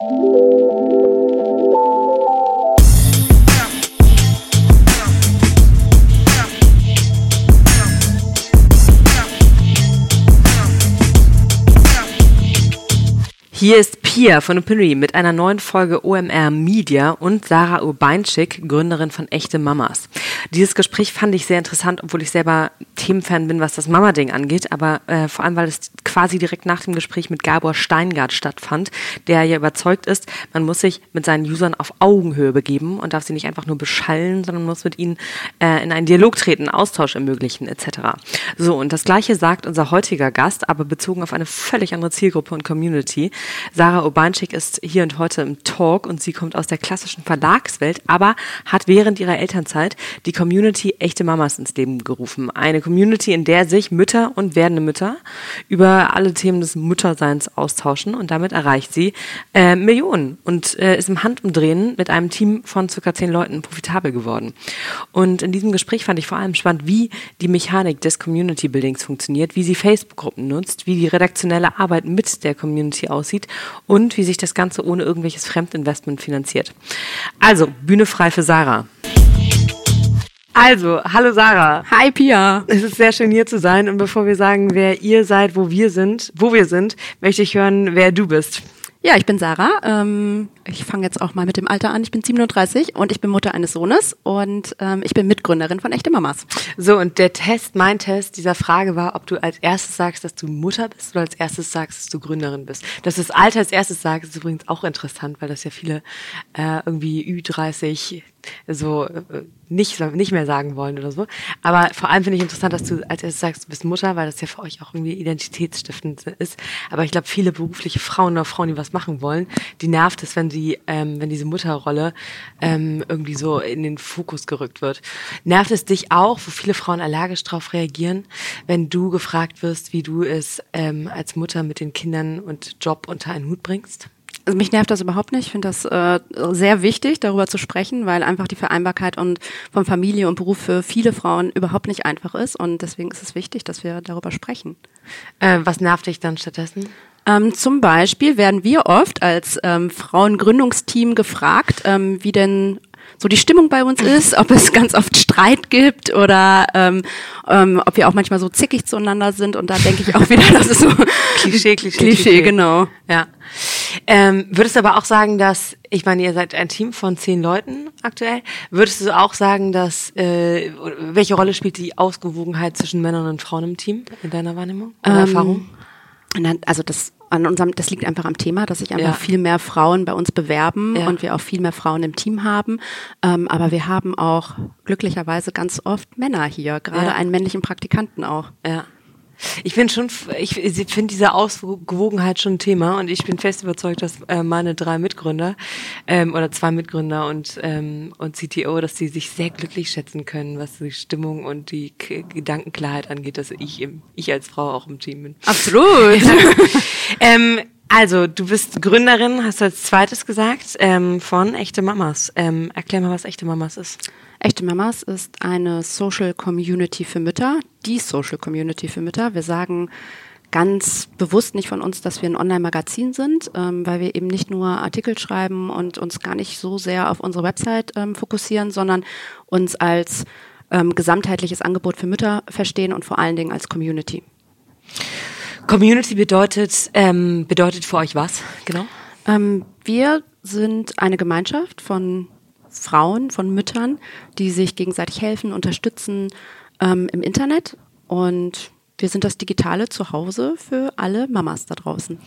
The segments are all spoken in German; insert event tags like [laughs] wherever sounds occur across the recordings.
Hier ist Pia von Opinory mit einer neuen Folge OMR Media und Sarah Urbeinschik, Gründerin von Echte Mamas. Dieses Gespräch fand ich sehr interessant, obwohl ich selber Themenfan bin, was das Mama-Ding angeht, aber äh, vor allem, weil es quasi direkt nach dem Gespräch mit Gabor Steingart stattfand, der ja überzeugt ist, man muss sich mit seinen Usern auf Augenhöhe begeben und darf sie nicht einfach nur beschallen, sondern muss mit ihnen äh, in einen Dialog treten, Austausch ermöglichen etc. So, und das gleiche sagt unser heutiger Gast, aber bezogen auf eine völlig andere Zielgruppe und Community. Sarah Obanschik ist hier und heute im Talk und sie kommt aus der klassischen Verlagswelt, aber hat während ihrer Elternzeit die Community Echte Mamas ins Leben gerufen. Eine Community, in der sich Mütter und werdende Mütter über alle Themen des Mutterseins austauschen und damit erreicht sie äh, Millionen und äh, ist im Handumdrehen mit einem Team von circa zehn Leuten profitabel geworden. Und in diesem Gespräch fand ich vor allem spannend, wie die Mechanik des Community Buildings funktioniert, wie sie Facebook-Gruppen nutzt, wie die redaktionelle Arbeit mit der Community aussieht und wie sich das Ganze ohne irgendwelches Fremdinvestment finanziert. Also, Bühne frei für Sarah. Also, hallo Sarah. Hi Pia. Es ist sehr schön hier zu sein und bevor wir sagen, wer ihr seid, wo wir sind, wo wir sind, möchte ich hören, wer du bist. Ja, ich bin Sarah. Ähm, ich fange jetzt auch mal mit dem Alter an. Ich bin 37 und ich bin Mutter eines Sohnes und ähm, ich bin Mitgründerin von Echte Mamas. So, und der Test, mein Test dieser Frage war, ob du als erstes sagst, dass du Mutter bist oder als erstes sagst, dass du Gründerin bist. Dass du das Alter als erstes sagst, ist übrigens auch interessant, weil das ja viele äh, irgendwie Ü30 so äh, nicht, nicht mehr sagen wollen oder so. Aber vor allem finde ich interessant, dass du als erstes sagst, du bist Mutter, weil das ja für euch auch irgendwie identitätsstiftend ist. Aber ich glaube, viele berufliche Frauen oder Frauen, die was machen wollen, die nervt es, wenn sie, ähm, wenn diese Mutterrolle ähm, irgendwie so in den Fokus gerückt wird. Nervt es dich auch, wo viele Frauen allergisch darauf reagieren, wenn du gefragt wirst, wie du es ähm, als Mutter mit den Kindern und Job unter einen Hut bringst? Also mich nervt das überhaupt nicht. Ich finde das äh, sehr wichtig, darüber zu sprechen, weil einfach die Vereinbarkeit und von Familie und Beruf für viele Frauen überhaupt nicht einfach ist. Und deswegen ist es wichtig, dass wir darüber sprechen. Äh, was nervt dich dann stattdessen? Ähm, zum Beispiel werden wir oft als ähm, Frauengründungsteam gefragt, ähm, wie denn so die Stimmung bei uns ist, ob es ganz oft Streit gibt oder ähm, ähm, ob wir auch manchmal so zickig zueinander sind. Und da denke ich auch wieder, das ist so Klischee, Klischee, Klischee, Klischee. genau. Ja. Ähm, würdest du aber auch sagen, dass, ich meine, ihr seid ein Team von zehn Leuten aktuell, würdest du auch sagen, dass, äh, welche Rolle spielt die Ausgewogenheit zwischen Männern und Frauen im Team in deiner Wahrnehmung oder ähm, Erfahrung? Also das an unserem, das liegt einfach am Thema, dass sich einfach ja. viel mehr Frauen bei uns bewerben ja. und wir auch viel mehr Frauen im Team haben. Ähm, aber wir haben auch glücklicherweise ganz oft Männer hier, gerade ja. einen männlichen Praktikanten auch. Ja. Ich bin schon, ich finde diese Ausgewogenheit schon ein Thema und ich bin fest überzeugt, dass äh, meine drei Mitgründer ähm, oder zwei Mitgründer und ähm, und CTO, dass sie sich sehr glücklich schätzen können, was die Stimmung und die K Gedankenklarheit angeht, dass ich im, ich als Frau auch im Team bin. Absolut. [laughs] ähm, also, du bist Gründerin, hast du als zweites gesagt, ähm, von Echte Mamas. Ähm, erklär mal, was Echte Mamas ist. Echte Mamas ist eine Social Community für Mütter, die Social Community für Mütter. Wir sagen ganz bewusst nicht von uns, dass wir ein Online-Magazin sind, ähm, weil wir eben nicht nur Artikel schreiben und uns gar nicht so sehr auf unsere Website ähm, fokussieren, sondern uns als ähm, gesamtheitliches Angebot für Mütter verstehen und vor allen Dingen als Community. Community bedeutet, ähm, bedeutet für euch was, genau? Ähm, wir sind eine Gemeinschaft von Frauen, von Müttern, die sich gegenseitig helfen, unterstützen ähm, im Internet. Und wir sind das digitale Zuhause für alle Mamas da draußen.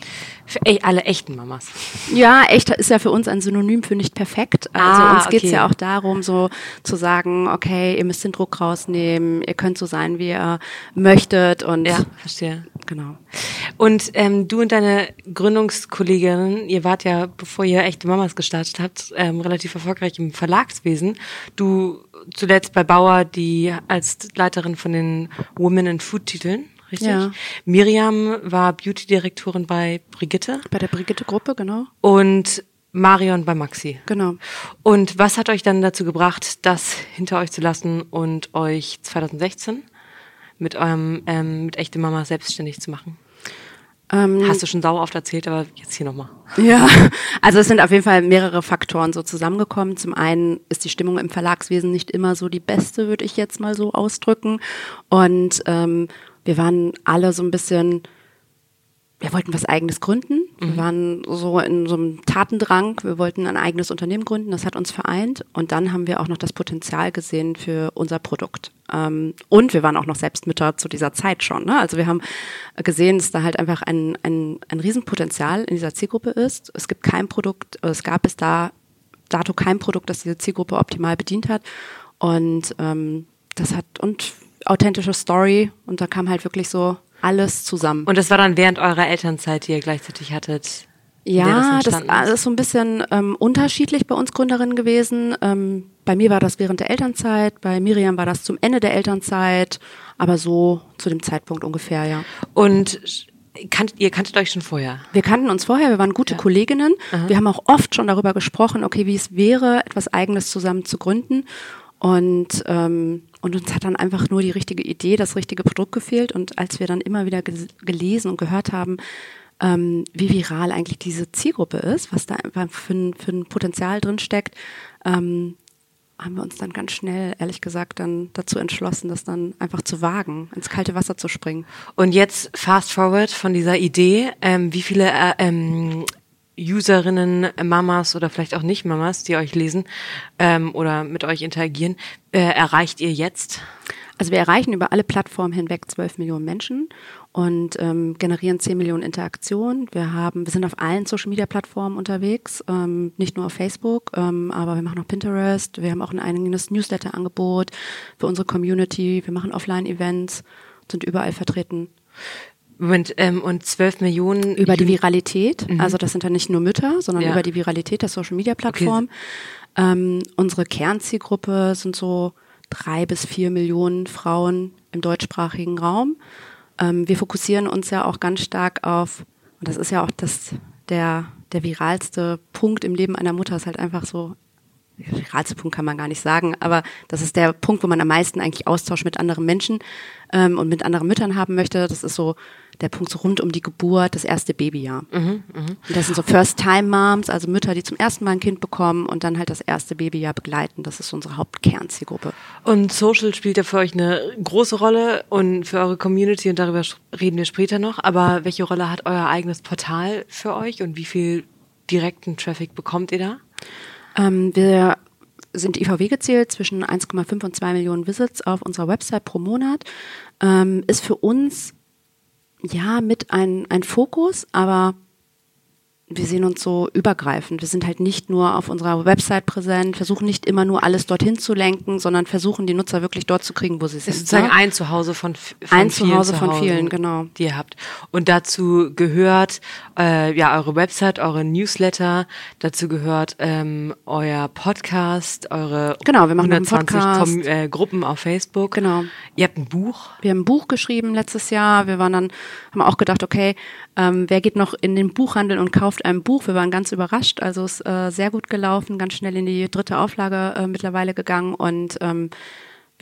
Für ey, alle echten Mamas. Ja, echt ist ja für uns ein Synonym für nicht perfekt. Also ah, uns geht es okay. ja auch darum, so zu sagen, okay, ihr müsst den Druck rausnehmen, ihr könnt so sein, wie ihr möchtet. Und ja, verstehe. Genau. Und ähm, du und deine Gründungskollegin, ihr wart ja, bevor ihr echte Mamas gestartet habt, ähm, relativ erfolgreich im Verlagswesen. Du zuletzt bei Bauer, die als Leiterin von den Women in Food Titeln, richtig? Ja. Miriam war Beauty-Direktorin bei Brigitte. Bei der Brigitte-Gruppe, genau. Und Marion bei Maxi. Genau. Und was hat euch dann dazu gebracht, das hinter euch zu lassen und euch 2016 mit eurem ähm, mit echte Mama selbstständig zu machen? Ähm, Hast du schon sauer oft erzählt, aber jetzt hier nochmal. Ja, [laughs] also es sind auf jeden Fall mehrere Faktoren so zusammengekommen. Zum einen ist die Stimmung im Verlagswesen nicht immer so die beste, würde ich jetzt mal so ausdrücken. Und ähm, wir waren alle so ein bisschen wir wollten was eigenes gründen. Wir mhm. waren so in so einem Tatendrang. Wir wollten ein eigenes Unternehmen gründen. Das hat uns vereint. Und dann haben wir auch noch das Potenzial gesehen für unser Produkt. Ähm, und wir waren auch noch selbst Mütter zu dieser Zeit schon. Ne? Also wir haben gesehen, dass da halt einfach ein, ein, ein Riesenpotenzial in dieser Zielgruppe ist. Es gibt kein Produkt, es gab bis da dato kein Produkt, das diese Zielgruppe optimal bedient hat. Und ähm, das hat und authentische Story. Und da kam halt wirklich so alles zusammen. Und das war dann während eurer Elternzeit, die ihr gleichzeitig hattet? Ja, das, das, ist so ein bisschen ähm, unterschiedlich bei uns Gründerinnen gewesen. Ähm, bei mir war das während der Elternzeit, bei Miriam war das zum Ende der Elternzeit, aber so zu dem Zeitpunkt ungefähr, ja. Und kanntet, ihr kanntet euch schon vorher? Wir kannten uns vorher, wir waren gute ja. Kolleginnen. Aha. Wir haben auch oft schon darüber gesprochen, okay, wie es wäre, etwas Eigenes zusammen zu gründen. Und, ähm, und uns hat dann einfach nur die richtige Idee, das richtige Produkt gefehlt. Und als wir dann immer wieder gelesen und gehört haben, ähm, wie viral eigentlich diese Zielgruppe ist, was da einfach für ein, für ein Potenzial drin steckt, ähm, haben wir uns dann ganz schnell, ehrlich gesagt, dann dazu entschlossen, das dann einfach zu wagen, ins kalte Wasser zu springen. Und jetzt fast forward von dieser Idee, ähm, wie viele äh, ähm, Userinnen, Mamas oder vielleicht auch nicht Mamas, die euch lesen ähm, oder mit euch interagieren, äh, erreicht ihr jetzt? Also wir erreichen über alle Plattformen hinweg 12 Millionen Menschen und ähm, generieren 10 Millionen Interaktionen. Wir haben, wir sind auf allen Social Media Plattformen unterwegs, ähm, nicht nur auf Facebook, ähm, aber wir machen auch Pinterest. Wir haben auch ein eigenes Newsletter-Angebot für unsere Community. Wir machen Offline-Events, sind überall vertreten. Moment, ähm, und 12 Millionen. Über die Viralität. Mhm. Also das sind dann nicht nur Mütter, sondern ja. über die Viralität der Social Media Plattform. Okay. Ähm, unsere Kernzielgruppe sind so drei bis vier Millionen Frauen im deutschsprachigen Raum. Ähm, wir fokussieren uns ja auch ganz stark auf, und das ist ja auch das, der, der viralste Punkt im Leben einer Mutter, ist halt einfach so viralste Punkt kann man gar nicht sagen, aber das ist der Punkt, wo man am meisten eigentlich Austausch mit anderen Menschen ähm, und mit anderen Müttern haben möchte. Das ist so der Punkt so rund um die Geburt, das erste Babyjahr. Mhm, mh. Das sind so First-Time-Moms, also Mütter, die zum ersten Mal ein Kind bekommen und dann halt das erste Babyjahr begleiten. Das ist unsere Hauptkernzielgruppe. Und Social spielt ja für euch eine große Rolle und für eure Community und darüber reden wir später noch. Aber welche Rolle hat euer eigenes Portal für euch und wie viel direkten Traffic bekommt ihr da? Ähm, wir sind IVW gezählt zwischen 1,5 und 2 Millionen Visits auf unserer Website pro Monat. Ähm, ist für uns ja mit ein, ein Fokus, aber wir sehen uns so übergreifend. Wir sind halt nicht nur auf unserer Website präsent, versuchen nicht immer nur alles dorthin zu lenken, sondern versuchen die Nutzer wirklich dort zu kriegen, wo sie sind. Sozusagen ne? ein Zuhause von, von ein Zuhause von vielen, genau, die ihr habt. Und dazu gehört äh, ja eure Website, eure Newsletter, dazu gehört ähm, euer Podcast, eure genau, wir machen 120 äh, Gruppen auf Facebook. Genau. Ihr habt ein Buch. Wir haben ein Buch geschrieben letztes Jahr. Wir waren dann haben auch gedacht, okay, ähm, wer geht noch in den Buchhandel und kauft ein Buch? Wir waren ganz überrascht. Also es ist äh, sehr gut gelaufen, ganz schnell in die dritte Auflage äh, mittlerweile gegangen und ähm,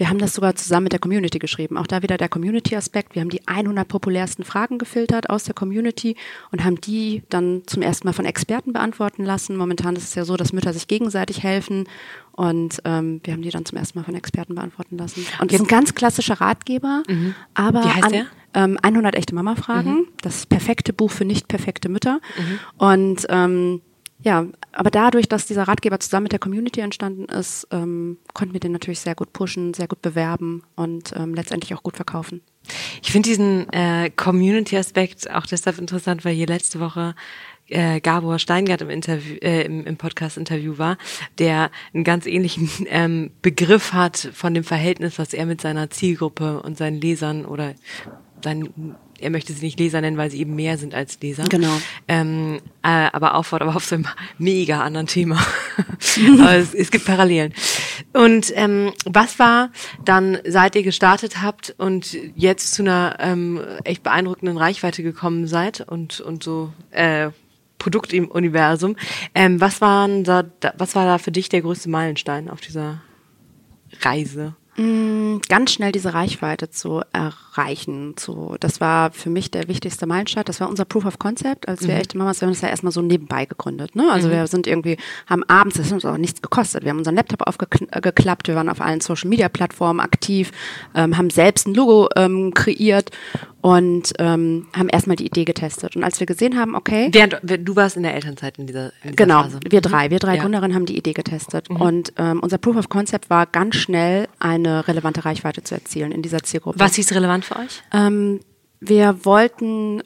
wir haben das sogar zusammen mit der Community geschrieben. Auch da wieder der Community-Aspekt. Wir haben die 100 populärsten Fragen gefiltert aus der Community und haben die dann zum ersten Mal von Experten beantworten lassen. Momentan ist es ja so, dass Mütter sich gegenseitig helfen und ähm, wir haben die dann zum ersten Mal von Experten beantworten lassen. Und das ist ein ganz klassischer Ratgeber, mhm. aber Wie heißt der? Ähm, 100 echte Mama-Fragen, mhm. das perfekte Buch für nicht perfekte Mütter. Mhm. Und ähm, ja, aber dadurch, dass dieser Ratgeber zusammen mit der Community entstanden ist, ähm, konnten wir den natürlich sehr gut pushen, sehr gut bewerben und ähm, letztendlich auch gut verkaufen. Ich finde diesen äh, Community-Aspekt auch deshalb interessant, weil hier letzte Woche äh, Gabor Steingart im Interview, äh, im, im Podcast-Interview war, der einen ganz ähnlichen [laughs] ähm, Begriff hat von dem Verhältnis, was er mit seiner Zielgruppe und seinen Lesern oder seinen er möchte sie nicht Leser nennen, weil sie eben mehr sind als Leser. Genau. Ähm, äh, aber auffordert, aber auf so einem mega anderen Thema. [laughs] aber es, es, gibt Parallelen. Und ähm, was war dann, seit ihr gestartet habt und jetzt zu einer ähm, echt beeindruckenden Reichweite gekommen seid und, und so äh, Produkt im Universum. Ähm, was, waren da, was war da für dich der größte Meilenstein auf dieser Reise? Mm, ganz schnell diese Reichweite zu erreichen. Zu, das war für mich der wichtigste Meilenstein. Das war unser Proof of Concept, als wir mhm. echte Mamas, wir haben das ja erstmal so nebenbei gegründet. Ne? Also mhm. wir sind irgendwie, haben abends, das hat uns auch nichts gekostet. Wir haben unseren Laptop aufgeklappt, wir waren auf allen Social Media Plattformen aktiv, ähm, haben selbst ein Logo ähm, kreiert und ähm, haben erstmal die Idee getestet. Und als wir gesehen haben, okay. Während, du warst in der Elternzeit in dieser, in dieser genau, Phase. wir drei, wir drei ja. Gründerinnen haben die Idee getestet. Mhm. Und ähm, unser Proof of Concept war ganz schnell eine relevante Reichweite zu erzielen in dieser Zielgruppe. Was hieß relevant für euch? Ähm, wir wollten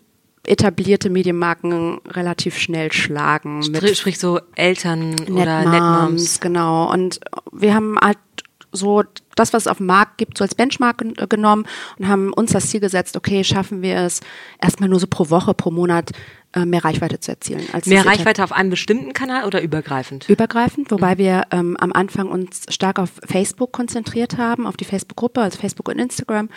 etablierte Medienmarken relativ schnell schlagen. Sprich, sprich so Eltern Net oder Netmoms. Genau. Und wir haben halt so das, was es auf dem Markt gibt, so als Benchmark genommen und haben uns das Ziel gesetzt, okay, schaffen wir es erstmal nur so pro Woche, pro Monat äh, mehr Reichweite zu erzielen. mehr Reichweite auf einem bestimmten Kanal oder übergreifend? Übergreifend, wobei mhm. wir ähm, am Anfang uns stark auf Facebook konzentriert haben, auf die Facebook-Gruppe, also Facebook und Instagram.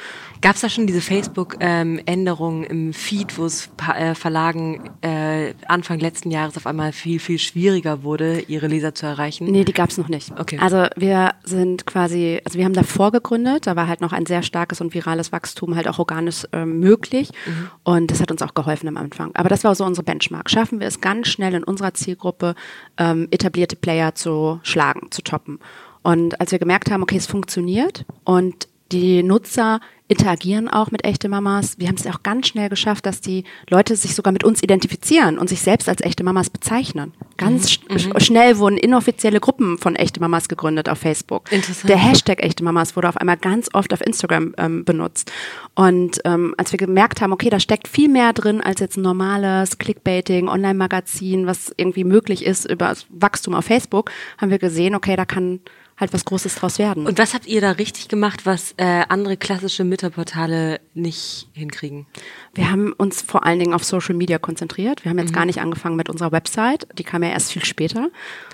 Gab es da schon diese Facebook-Änderungen ähm, im Feed, wo es äh, Verlagen äh, Anfang letzten Jahres auf einmal viel, viel schwieriger wurde, ihre Leser zu erreichen? Nee, die gab es noch nicht. Okay. Also wir sind quasi, also wir haben davor gegründet, da war halt noch ein sehr starkes und virales Wachstum, halt auch organisch äh, möglich. Mhm. Und das hat uns auch geholfen am Anfang. Aber das war so unsere Benchmark. Schaffen wir es ganz schnell in unserer Zielgruppe, ähm, etablierte Player zu schlagen, zu toppen. Und als wir gemerkt haben, okay, es funktioniert und die Nutzer interagieren auch mit echte Mamas. Wir haben es auch ganz schnell geschafft, dass die Leute sich sogar mit uns identifizieren und sich selbst als echte Mamas bezeichnen. Ganz mhm. sch mhm. schnell wurden inoffizielle Gruppen von echte Mamas gegründet auf Facebook. Interessant. Der Hashtag echte Mamas wurde auf einmal ganz oft auf Instagram ähm, benutzt. Und ähm, als wir gemerkt haben, okay, da steckt viel mehr drin als jetzt ein normales Clickbaiting, Online-Magazin, was irgendwie möglich ist über Wachstum auf Facebook, haben wir gesehen, okay, da kann halt was Großes draus werden. Und was habt ihr da richtig gemacht, was äh, andere klassische Mütterportale nicht hinkriegen? Wir haben uns vor allen Dingen auf Social Media konzentriert. Wir haben jetzt mhm. gar nicht angefangen mit unserer Website. Die kam ja erst viel später.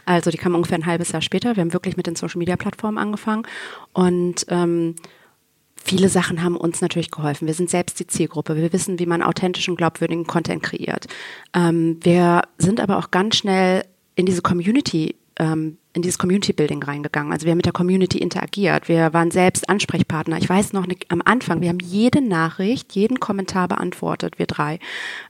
Also die kam ungefähr ein halbes Jahr später. Wir haben wirklich mit den Social Media Plattformen angefangen und ähm, Viele Sachen haben uns natürlich geholfen. Wir sind selbst die Zielgruppe. Wir wissen, wie man authentischen, glaubwürdigen Content kreiert. Ähm, wir sind aber auch ganz schnell in diese Community ähm, in dieses Community Building reingegangen. Also wir haben mit der Community interagiert. Wir waren selbst Ansprechpartner. Ich weiß noch am Anfang, wir haben jede Nachricht, jeden Kommentar beantwortet, wir drei.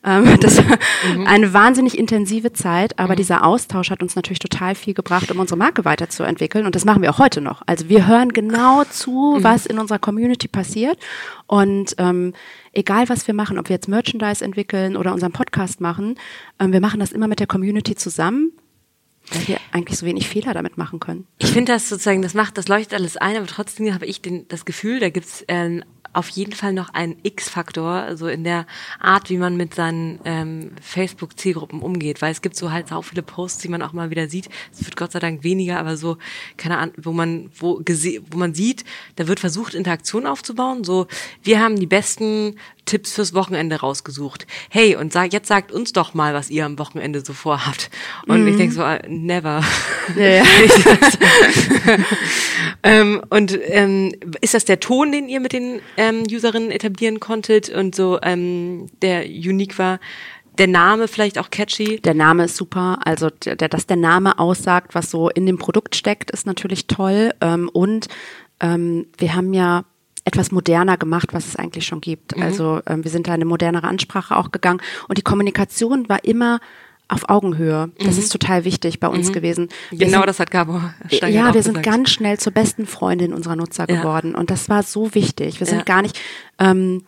Ähm, [laughs] das war mhm. eine wahnsinnig intensive Zeit, aber mhm. dieser Austausch hat uns natürlich total viel gebracht, um unsere Marke weiterzuentwickeln. Und das machen wir auch heute noch. Also wir hören genau zu, mhm. was in unserer Community passiert. Und ähm, egal was wir machen, ob wir jetzt Merchandise entwickeln oder unseren Podcast machen, ähm, wir machen das immer mit der Community zusammen weil wir eigentlich so wenig Fehler damit machen können. Ich finde das sozusagen, das macht, das leuchtet alles ein, aber trotzdem habe ich den, das Gefühl, da gibt's äh, auf jeden Fall noch einen X-Faktor, so in der Art, wie man mit seinen ähm, Facebook-Zielgruppen umgeht, weil es gibt so halt so viele Posts, die man auch mal wieder sieht. Es wird Gott sei Dank weniger, aber so keine Ahnung, wo man wo, wo man sieht, da wird versucht Interaktion aufzubauen. So, wir haben die besten Tipps fürs Wochenende rausgesucht. Hey, und sag, jetzt sagt uns doch mal, was ihr am Wochenende so vorhabt. Und mhm. ich denke so, uh, never. Ja, ja. [laughs] ähm, und ähm, ist das der Ton, den ihr mit den ähm, Userinnen etablieren konntet und so ähm, der unique war? Der Name vielleicht auch catchy? Der Name ist super. Also, der, dass der Name aussagt, was so in dem Produkt steckt, ist natürlich toll. Ähm, und ähm, wir haben ja etwas moderner gemacht, was es eigentlich schon gibt. Mhm. Also ähm, wir sind da eine modernere Ansprache auch gegangen und die Kommunikation war immer auf Augenhöhe. Das mhm. ist total wichtig bei uns mhm. gewesen. Wir genau, sind, das hat Gabor Steiner Ja, wir gesagt. sind ganz schnell zur besten Freundin unserer Nutzer ja. geworden und das war so wichtig. Wir sind ja. gar nicht, ähm,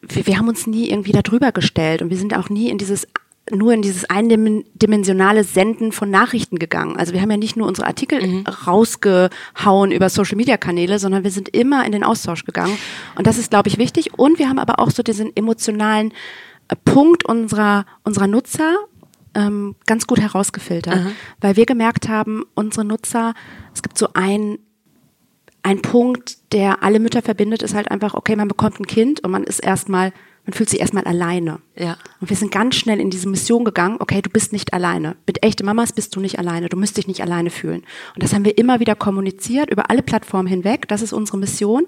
wir, wir haben uns nie irgendwie darüber gestellt und wir sind auch nie in dieses nur in dieses eindimensionale Senden von Nachrichten gegangen. Also wir haben ja nicht nur unsere Artikel mhm. rausgehauen über Social Media Kanäle, sondern wir sind immer in den Austausch gegangen. Und das ist, glaube ich, wichtig. Und wir haben aber auch so diesen emotionalen äh, Punkt unserer, unserer Nutzer ähm, ganz gut herausgefiltert, Aha. weil wir gemerkt haben, unsere Nutzer, es gibt so ein ein Punkt, der alle Mütter verbindet, ist halt einfach, okay, man bekommt ein Kind und man ist erstmal man fühlt sich erstmal alleine. Ja. Und wir sind ganz schnell in diese Mission gegangen, okay, du bist nicht alleine. Mit echte Mamas bist du nicht alleine. Du müsst dich nicht alleine fühlen. Und das haben wir immer wieder kommuniziert, über alle Plattformen hinweg. Das ist unsere Mission.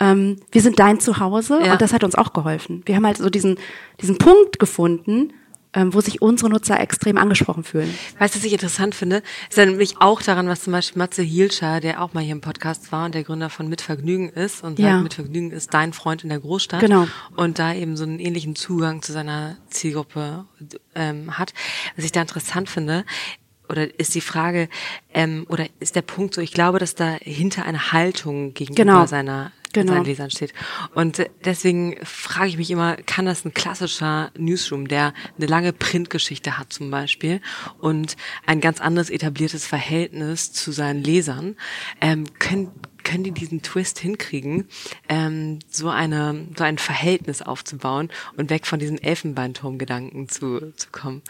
Ähm, wir sind dein Zuhause ja. und das hat uns auch geholfen. Wir haben halt so diesen, diesen Punkt gefunden, wo sich unsere Nutzer extrem angesprochen fühlen. Weißt du, was ich interessant finde? Ist ja nämlich auch daran, was zum Beispiel Matze Hielscher, der auch mal hier im Podcast war und der Gründer von Mitvergnügen ist und Ja. sagt, Mitvergnügen ist dein Freund in der Großstadt Genau. und da eben so einen ähnlichen Zugang zu seiner Zielgruppe ähm, hat. Was ich da interessant finde, oder ist die Frage, ähm, oder ist der Punkt so, ich glaube, dass da hinter eine Haltung gegenüber Genau. seiner Genau. seinen Lesern steht. Und äh, deswegen frage ich mich immer, kann das ein klassischer Newsroom, der eine lange Printgeschichte hat zum Beispiel und ein ganz anderes etabliertes Verhältnis zu seinen Lesern, ähm, können können die diesen Twist hinkriegen, ähm, so eine so ein Verhältnis aufzubauen und weg von diesen Elfenbeinturm-Gedanken zu, zu kommen.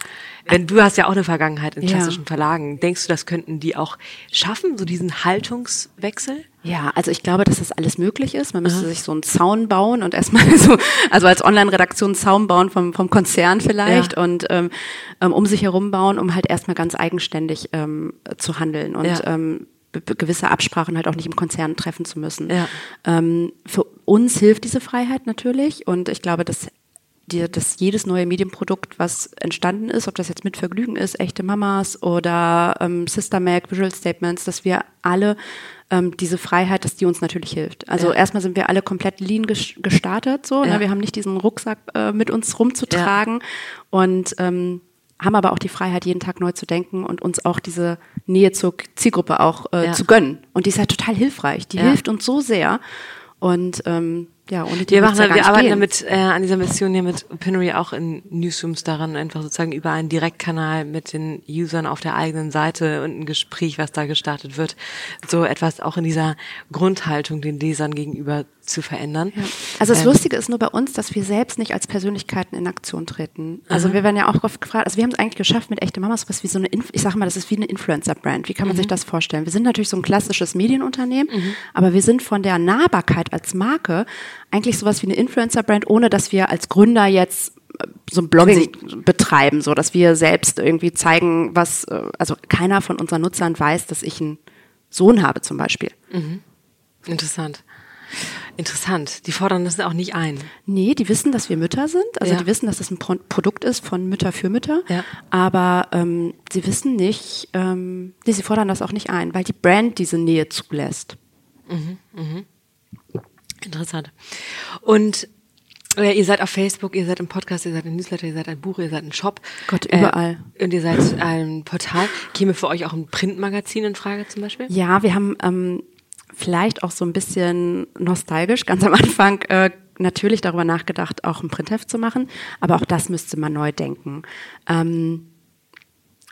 Denn du hast ja auch eine Vergangenheit in Ja. klassischen Verlagen. Denkst du, das könnten die auch schaffen, so diesen Haltungswechsel? Ja, also ich glaube, dass das alles möglich ist. Man müsste sich so einen Zaun bauen und erstmal [laughs] so, also als Online-Redaktion einen Zaun bauen vom, vom Konzern vielleicht Ja. und ähm, ähm, um sich herum bauen, um halt erstmal ganz eigenständig ähm, zu handeln und Ja. ähm, gewisse Absprachen halt auch nicht im Konzern treffen zu müssen. Ja. Ähm, für uns hilft diese Freiheit natürlich und ich glaube, dass dir, dass jedes neue Medienprodukt, was entstanden ist, ob das jetzt mit Vergnügen ist, echte Mamas oder ähm, Sister Mac, Visual Statements, dass wir alle ähm, diese Freiheit, dass die uns natürlich hilft. Also Ja. erstmal sind wir alle komplett lean ges- gestartet, so. Ja. Ne? Wir haben nicht diesen Rucksack äh, mit uns rumzutragen und ähm, haben aber auch die Freiheit, jeden Tag neu zu denken und uns auch diese Nähe zur Zielgruppe auch äh, Ja. zu gönnen. Und die ist ja total hilfreich. Die Ja. hilft uns so sehr. Und ähm, ja, ohne die Wir, machen, ja gar wir arbeiten gehen. damit äh, an dieser Mission hier mit Pinery auch in Newsrooms daran, einfach sozusagen über einen Direktkanal mit den Usern auf der eigenen Seite und ein Gespräch, was da gestartet wird, so etwas auch in dieser Grundhaltung den Lesern gegenüber zu verändern. Also das Ähm, Lustige ist nur bei uns, dass wir selbst nicht als Persönlichkeiten in Aktion treten. Also wir werden ja auch oft gefragt, also wir haben es eigentlich geschafft mit echte Mamas, was wie so eine, Inf ich sage mal, das ist wie eine Influencer-Brand. Wie kann man sich das vorstellen? Wir sind natürlich so ein klassisches Medienunternehmen, aber wir sind von der Nahbarkeit als Marke eigentlich sowas wie eine Influencer-Brand, ohne dass wir als Gründer jetzt äh, so ein Blogging betreiben, so dass wir selbst irgendwie zeigen, was, äh, also keiner von unseren Nutzern weiß, dass ich einen Sohn habe zum Beispiel. Interessant. Interessant. Die fordern das auch nicht ein. Nee, die wissen, dass wir Mütter sind. Also Ja. die wissen, dass das ein Pro Produkt ist von Mütter für Mütter. Ja. Aber ähm, sie wissen nicht, ähm, nee, sie fordern das auch nicht ein, weil die Brand diese Nähe zulässt. Interessant. Und äh, ihr seid auf Facebook, ihr seid im Podcast, ihr seid im Newsletter, ihr seid ein Buch, ihr seid ein Shop. Gott, überall. Äh, und ihr seid ein Portal. Käme für euch auch ein Printmagazin in Frage zum Beispiel? Ja, wir haben ähm, vielleicht auch so ein bisschen nostalgisch ganz am Anfang äh, natürlich darüber nachgedacht, auch ein Printheft zu machen. Aber auch das müsste man neu denken. Ähm,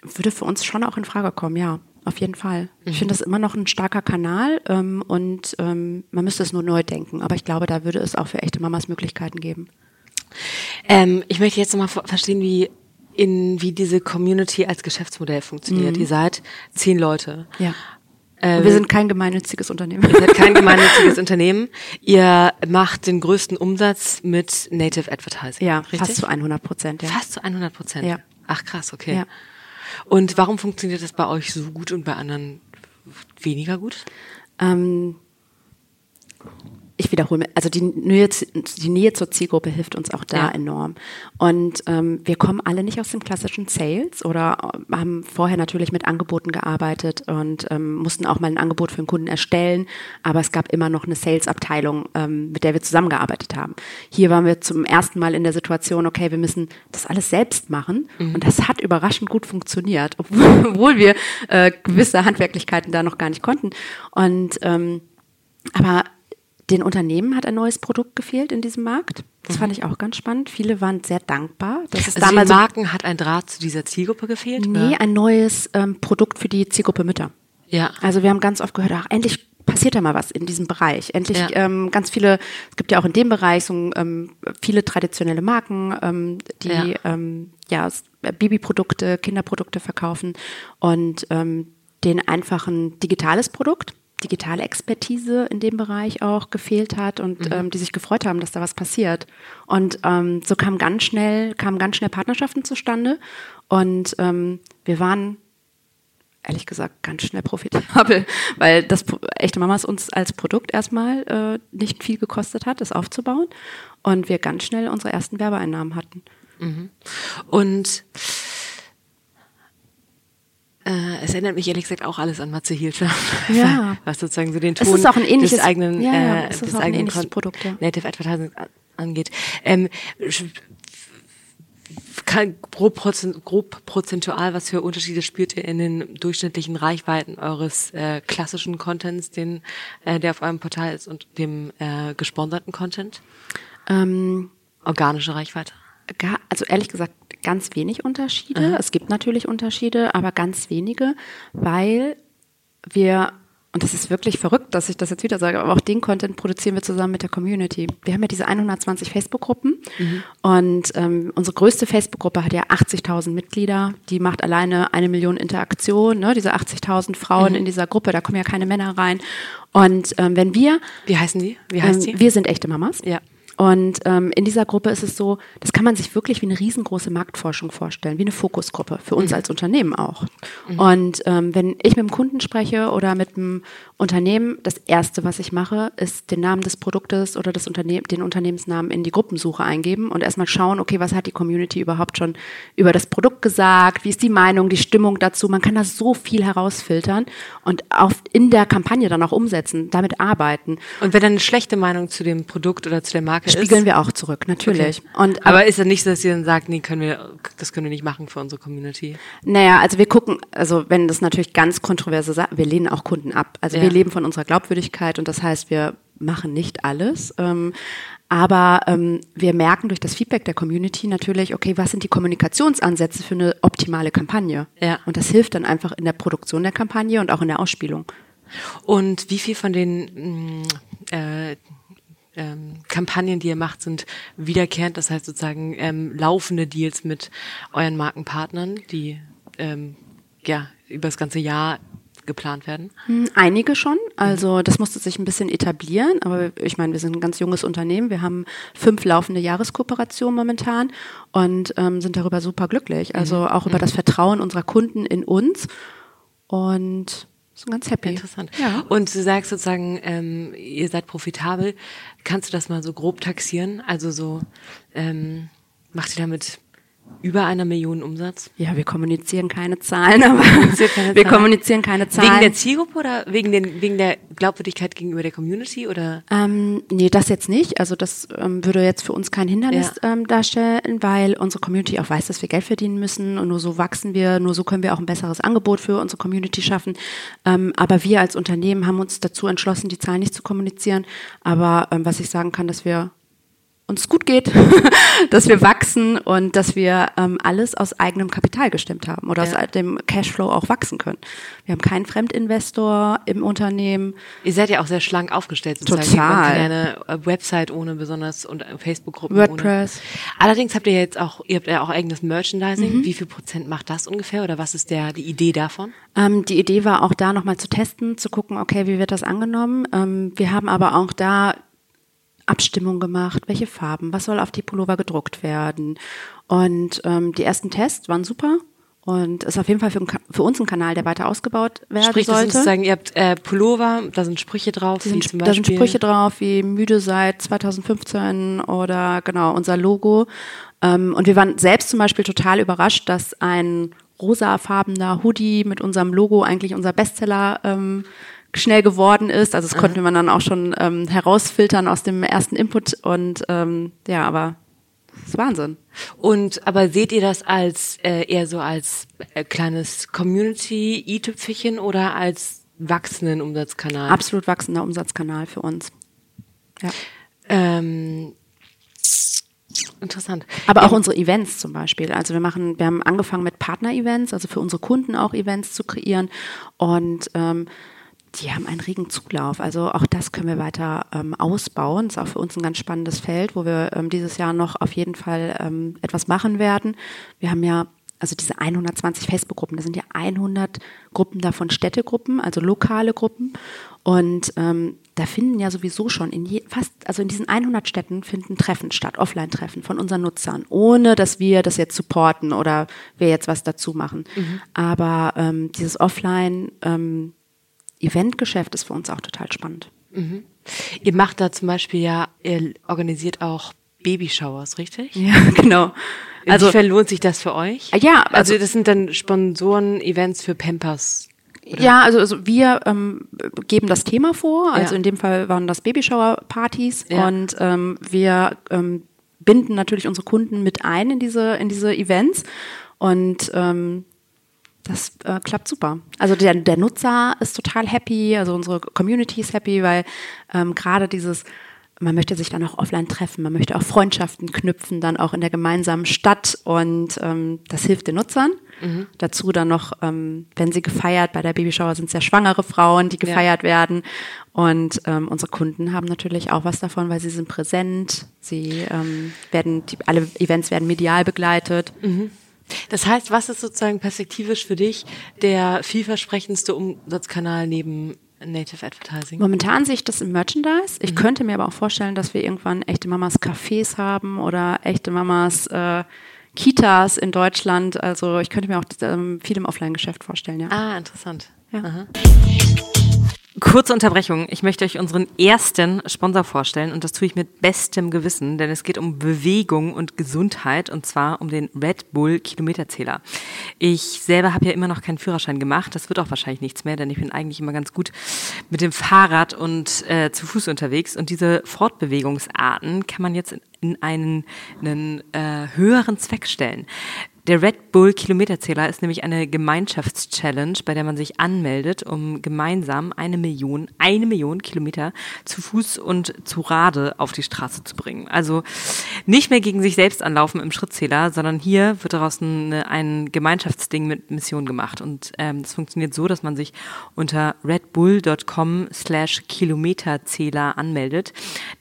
würde für uns schon auch in Frage kommen, ja. Auf jeden Fall. Ich finde das immer noch ein starker Kanal ähm, und ähm, man müsste es nur neu denken. Aber ich glaube, da würde es auch für echte Mamas Möglichkeiten geben. Ähm, ich möchte jetzt nochmal verstehen, wie in wie diese Community als Geschäftsmodell funktioniert. Ihr seid zehn Leute. Ja. Ähm, wir sind kein gemeinnütziges Unternehmen. Ihr seid kein gemeinnütziges Unternehmen. Ihr macht den größten Umsatz mit Native Advertising. ja, richtig? fast zu 100 Prozent. Ja. Fast zu 100 Prozent. Ja. Ach krass, okay. Ja. Und warum funktioniert das bei euch so gut und bei anderen weniger gut? Ähm, ich wiederhole, also die Nähe, die Nähe zur Zielgruppe hilft uns auch da Ja. enorm. Und ähm, wir kommen alle nicht aus dem klassischen Sales oder äh, haben vorher natürlich mit Angeboten gearbeitet und ähm, mussten auch mal ein Angebot für einen Kunden erstellen, aber es gab immer noch eine Sales-Abteilung, ähm, mit der wir zusammengearbeitet haben. Hier waren wir zum ersten Mal in der Situation, okay, wir müssen das alles selbst machen und das hat überraschend gut funktioniert, obwohl, obwohl wir äh, gewisse Handwerklichkeiten da noch gar nicht konnten. Und ähm, aber den Unternehmen hat ein neues Produkt gefehlt in diesem Markt. Das fand ich auch ganz spannend. Viele waren sehr dankbar. dass es Also damals den Marken hat ein Draht zu dieser Zielgruppe gefehlt? nee, oder? ein neues ähm, Produkt für die Zielgruppe Mütter. Ja. Also wir haben ganz oft gehört, ach, endlich passiert da mal was in diesem Bereich. Endlich Ja. ähm, ganz viele, es gibt ja auch in dem Bereich so ähm, viele traditionelle Marken, ähm, die Ja. ähm, ja s- Babyprodukte, Kinderprodukte verkaufen und ähm, den einfach ein digitales Produkt, digitale Expertise in dem Bereich auch gefehlt hat und ähm, die sich gefreut haben, dass da was passiert. Und ähm, so kam ganz schnell, kamen ganz schnell Partnerschaften zustande und ähm, wir waren ehrlich gesagt ganz schnell profitabel, [laughs] weil das echte Mamas uns als Produkt erstmal äh, nicht viel gekostet hat, das aufzubauen und wir ganz schnell unsere ersten Werbeeinnahmen hatten. Mhm. Und äh, es erinnert mich ehrlich gesagt auch alles an Matze Hilscher. Ja. [laughs] Was sozusagen so den Ton des eigenen, ja, ja, äh, des eigenen Produkt, ja. Native Advertising angeht. Ähm, kann grob, grob prozentual, was für Unterschiede spürt ihr in den durchschnittlichen Reichweiten eures äh, klassischen Contents, den, äh, der auf eurem Portal ist, und dem äh, gesponserten Content? Ähm, Organische Reichweite? Gar, also ehrlich gesagt, ganz wenig Unterschiede. Es gibt natürlich Unterschiede, aber ganz wenige, weil wir, und das ist wirklich verrückt, dass ich das jetzt wieder sage, aber auch den Content produzieren wir zusammen mit der Community. Wir haben ja diese 120 Facebook-Gruppen und ähm, unsere größte Facebook-Gruppe hat ja 80.000 Mitglieder. Die macht alleine eine Million Interaktionen, ne? diese 80.000 Frauen in dieser Gruppe, da kommen ja keine Männer rein. Und ähm, wenn wir, Wie heißen die? Wie heißt ähm, die? wir sind echte Mamas. Ja. Und ähm, in dieser Gruppe ist es so, das kann man sich wirklich wie eine riesengroße Marktforschung vorstellen, wie eine Fokusgruppe, für uns als Unternehmen auch. Und ähm, wenn ich mit einem Kunden spreche oder mit einem Unternehmen, das Erste, was ich mache, ist den Namen des Produktes oder des Unternehmen, den Unternehmensnamen in die Gruppensuche eingeben und erstmal schauen, okay, was hat die Community überhaupt schon über das Produkt gesagt, wie ist die Meinung, die Stimmung dazu. Man kann da so viel herausfiltern und auf, in der Kampagne dann auch umsetzen, damit arbeiten. Und wenn dann eine schlechte Meinung zu dem Produkt oder zu der Marke Spiegeln ist, wir auch zurück, natürlich. Okay. Und aber ist ja nicht so, dass ihr dann sagt, nee, können wir, das können wir nicht machen für unsere Community. Naja, also wir gucken, also wenn das natürlich ganz kontroverse Sachen, wir lehnen auch Kunden ab. Also Ja. wir leben von unserer Glaubwürdigkeit und das heißt, wir machen nicht alles. Ähm, aber ähm, wir merken durch das Feedback der Community natürlich, okay, was sind die Kommunikationsansätze für eine optimale Kampagne? Ja. Und das hilft dann einfach in der Produktion der Kampagne und auch in der Ausspielung. Und wie viel von den mh, äh, ähm, Kampagnen, die ihr macht, sind wiederkehrend, das heißt sozusagen ähm, laufende Deals mit euren Markenpartnern, die ähm, ja über das ganze Jahr geplant werden? Hm, Einige schon. Also das musste sich ein bisschen etablieren. Aber ich meine, wir sind ein ganz junges Unternehmen. Wir haben fünf laufende Jahreskooperationen momentan und ähm, sind darüber super glücklich. Also auch über das Vertrauen unserer Kunden in uns und sind ganz happy. Interessant. Ja. Und du sagst sozusagen, ähm, ihr seid profitabel. Kannst du das mal so grob taxieren? Also so, ähm, macht ihr damit über einer Million Umsatz? Ja, wir kommunizieren keine Zahlen, [laughs] aber Kommuniziert keine wir Zahlen? kommunizieren keine Zahlen. Wegen der Zielgruppe oder wegen, den, wegen der Glaubwürdigkeit gegenüber der Community oder? Ähm, nee, das jetzt nicht. Also das ähm, würde jetzt für uns kein Hindernis Ja. ähm, darstellen, weil unsere Community auch weiß, dass wir Geld verdienen müssen und nur so wachsen wir, nur so können wir auch ein besseres Angebot für unsere Community schaffen. Ähm, aber wir als Unternehmen haben uns dazu entschlossen, die Zahlen nicht zu kommunizieren. Aber ähm, was ich sagen kann, dass wir uns gut geht, [laughs] dass wir wachsen und dass wir ähm, alles aus eigenem Kapital gestemmt haben oder Ja. aus dem Cashflow auch wachsen können. Wir haben keinen Fremdinvestor im Unternehmen. Ihr seid ja auch sehr schlank aufgestellt. sozusagen. Total. Eine äh, Website ohne besonders und äh, Facebook-Gruppen WordPress. Ohne. Allerdings habt ihr jetzt auch, ihr habt ja auch eigenes Merchandising. Mhm. Wie viel Prozent macht das ungefähr oder was ist der, die Idee davon? Ähm, die Idee war auch da nochmal zu testen, zu gucken, okay, wie wird das angenommen. Ähm, wir haben aber auch da Abstimmung gemacht, welche Farben, was soll auf die Pullover gedruckt werden. Und ähm, die ersten Tests waren super und ist auf jeden Fall für, für uns ein Kanal, der weiter ausgebaut werden Sprich, sollte. sozusagen, ihr habt äh, Pullover, da sind Sprüche drauf, Da wie sind, zum da Beispiel. sind Sprüche drauf wie müde seit 2015 oder genau unser Logo. Ähm, und wir waren selbst zum Beispiel total überrascht, dass ein rosafarbener Hoodie mit unserem Logo eigentlich unser Bestseller ähm, schnell geworden ist. Also das konnte man dann auch schon ähm, herausfiltern aus dem ersten Input und ähm, ja, aber das ist Wahnsinn. Und aber seht ihr das als äh, eher so als äh, kleines Community-i-Tüpfelchen oder als wachsenden Umsatzkanal? Absolut wachsender Umsatzkanal für uns. Ja. Ähm, interessant. Aber auch Ähm, unsere Events zum Beispiel. Also wir machen, wir haben angefangen mit Partner-Events, also für unsere Kunden auch Events zu kreieren und ähm, die haben einen regen Zulauf. Also auch das können wir weiter ähm, ausbauen. Das ist auch für uns ein ganz spannendes Feld, wo wir ähm, dieses Jahr noch auf jeden Fall ähm, etwas machen werden. Wir haben ja also diese 120 Facebook-Gruppen, da sind ja 100 Gruppen davon Städtegruppen, also lokale Gruppen. Und ähm, da finden ja sowieso schon in je, fast, also in diesen 100 Städten finden Treffen statt, Offline-Treffen von unseren Nutzern, ohne dass wir das jetzt supporten oder wir jetzt was dazu machen. Aber ähm, dieses Offline ähm, Eventgeschäft ist für uns auch total spannend. Ihr macht da zum Beispiel ja, ihr organisiert auch Babyshowers, richtig? Ja, [laughs] genau. Also Inwiefern lohnt sich das für euch? Ja, also, also das sind dann Sponsoren-Events für Pampers. Oder? Ja, also, also wir ähm, geben das Thema vor. Also ja. in dem Fall waren das Babyshower-Partys ja. und ähm, wir ähm, binden natürlich unsere Kunden mit ein in diese in diese Events und ähm, das äh, klappt super. Also der, der Nutzer ist total happy, also unsere Community ist happy, weil ähm, gerade dieses man möchte sich dann auch offline treffen, man möchte auch Freundschaften knüpfen, dann auch in der gemeinsamen Stadt und ähm, das hilft den Nutzern. Mhm. Dazu dann noch, ähm, wenn sie gefeiert, bei der Babyshower sind es ja schwangere Frauen, die gefeiert ja. werden und ähm, unsere Kunden haben natürlich auch was davon, weil sie sind präsent, sie ähm, werden, die, alle Events werden medial begleitet. Mhm. Das heißt, was ist sozusagen perspektivisch für dich der vielversprechendste Umsatzkanal neben Native Advertising? Momentan sehe ich das im Merchandise. Ich mhm. könnte mir aber auch vorstellen, dass wir irgendwann echte Mamas Cafés haben oder echte Mamas äh, Kitas in Deutschland. Also ich könnte mir auch ähm, viel im Offline-Geschäft vorstellen, ja. Ah, interessant. Ja. Kurze Unterbrechung. Ich möchte euch unseren ersten Sponsor vorstellen und das tue ich mit bestem Gewissen, denn es geht um Bewegung und Gesundheit und zwar um den Red Bull Kilometerzähler. Ich selber habe ja immer noch keinen Führerschein gemacht. Das wird auch wahrscheinlich nichts mehr, denn ich bin eigentlich immer ganz gut mit dem Fahrrad und äh, zu Fuß unterwegs und diese Fortbewegungsarten kann man jetzt in in einen, einen äh, höheren Zweck stellen. Der Red Bull Kilometerzähler ist nämlich eine Gemeinschaftschallenge, bei der man sich anmeldet, um gemeinsam eine Million, eine Million Kilometer zu Fuß und zu Rade auf die Straße zu bringen. Also nicht mehr gegen sich selbst anlaufen im Schrittzähler, sondern hier wird daraus ein, ein Gemeinschaftsding mit Mission gemacht. Und ähm, das funktioniert so, dass man sich unter redbull.com slash Kilometerzähler anmeldet.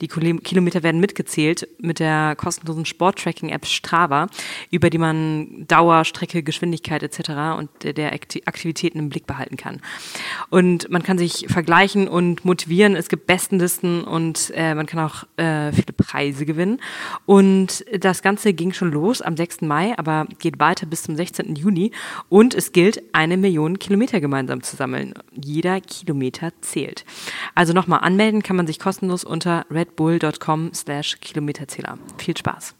Die Kilometer werden mitgezählt mit der kostenlosen Sporttracking-App Strava, über die man Dauer, Strecke, Geschwindigkeit etc. und der Aktivitäten im Blick behalten kann. Und man kann sich vergleichen und motivieren. Es gibt Bestenlisten und äh, man kann auch äh, viele Preise gewinnen. Und das Ganze ging schon los am 6. Mai, aber geht weiter bis zum 16. Juni. Und es gilt, eine Million Kilometer gemeinsam zu sammeln. Jeder Kilometer zählt. Also nochmal anmelden kann man sich kostenlos unter redbull.com slash Kilometerzähler. Viel Spaß.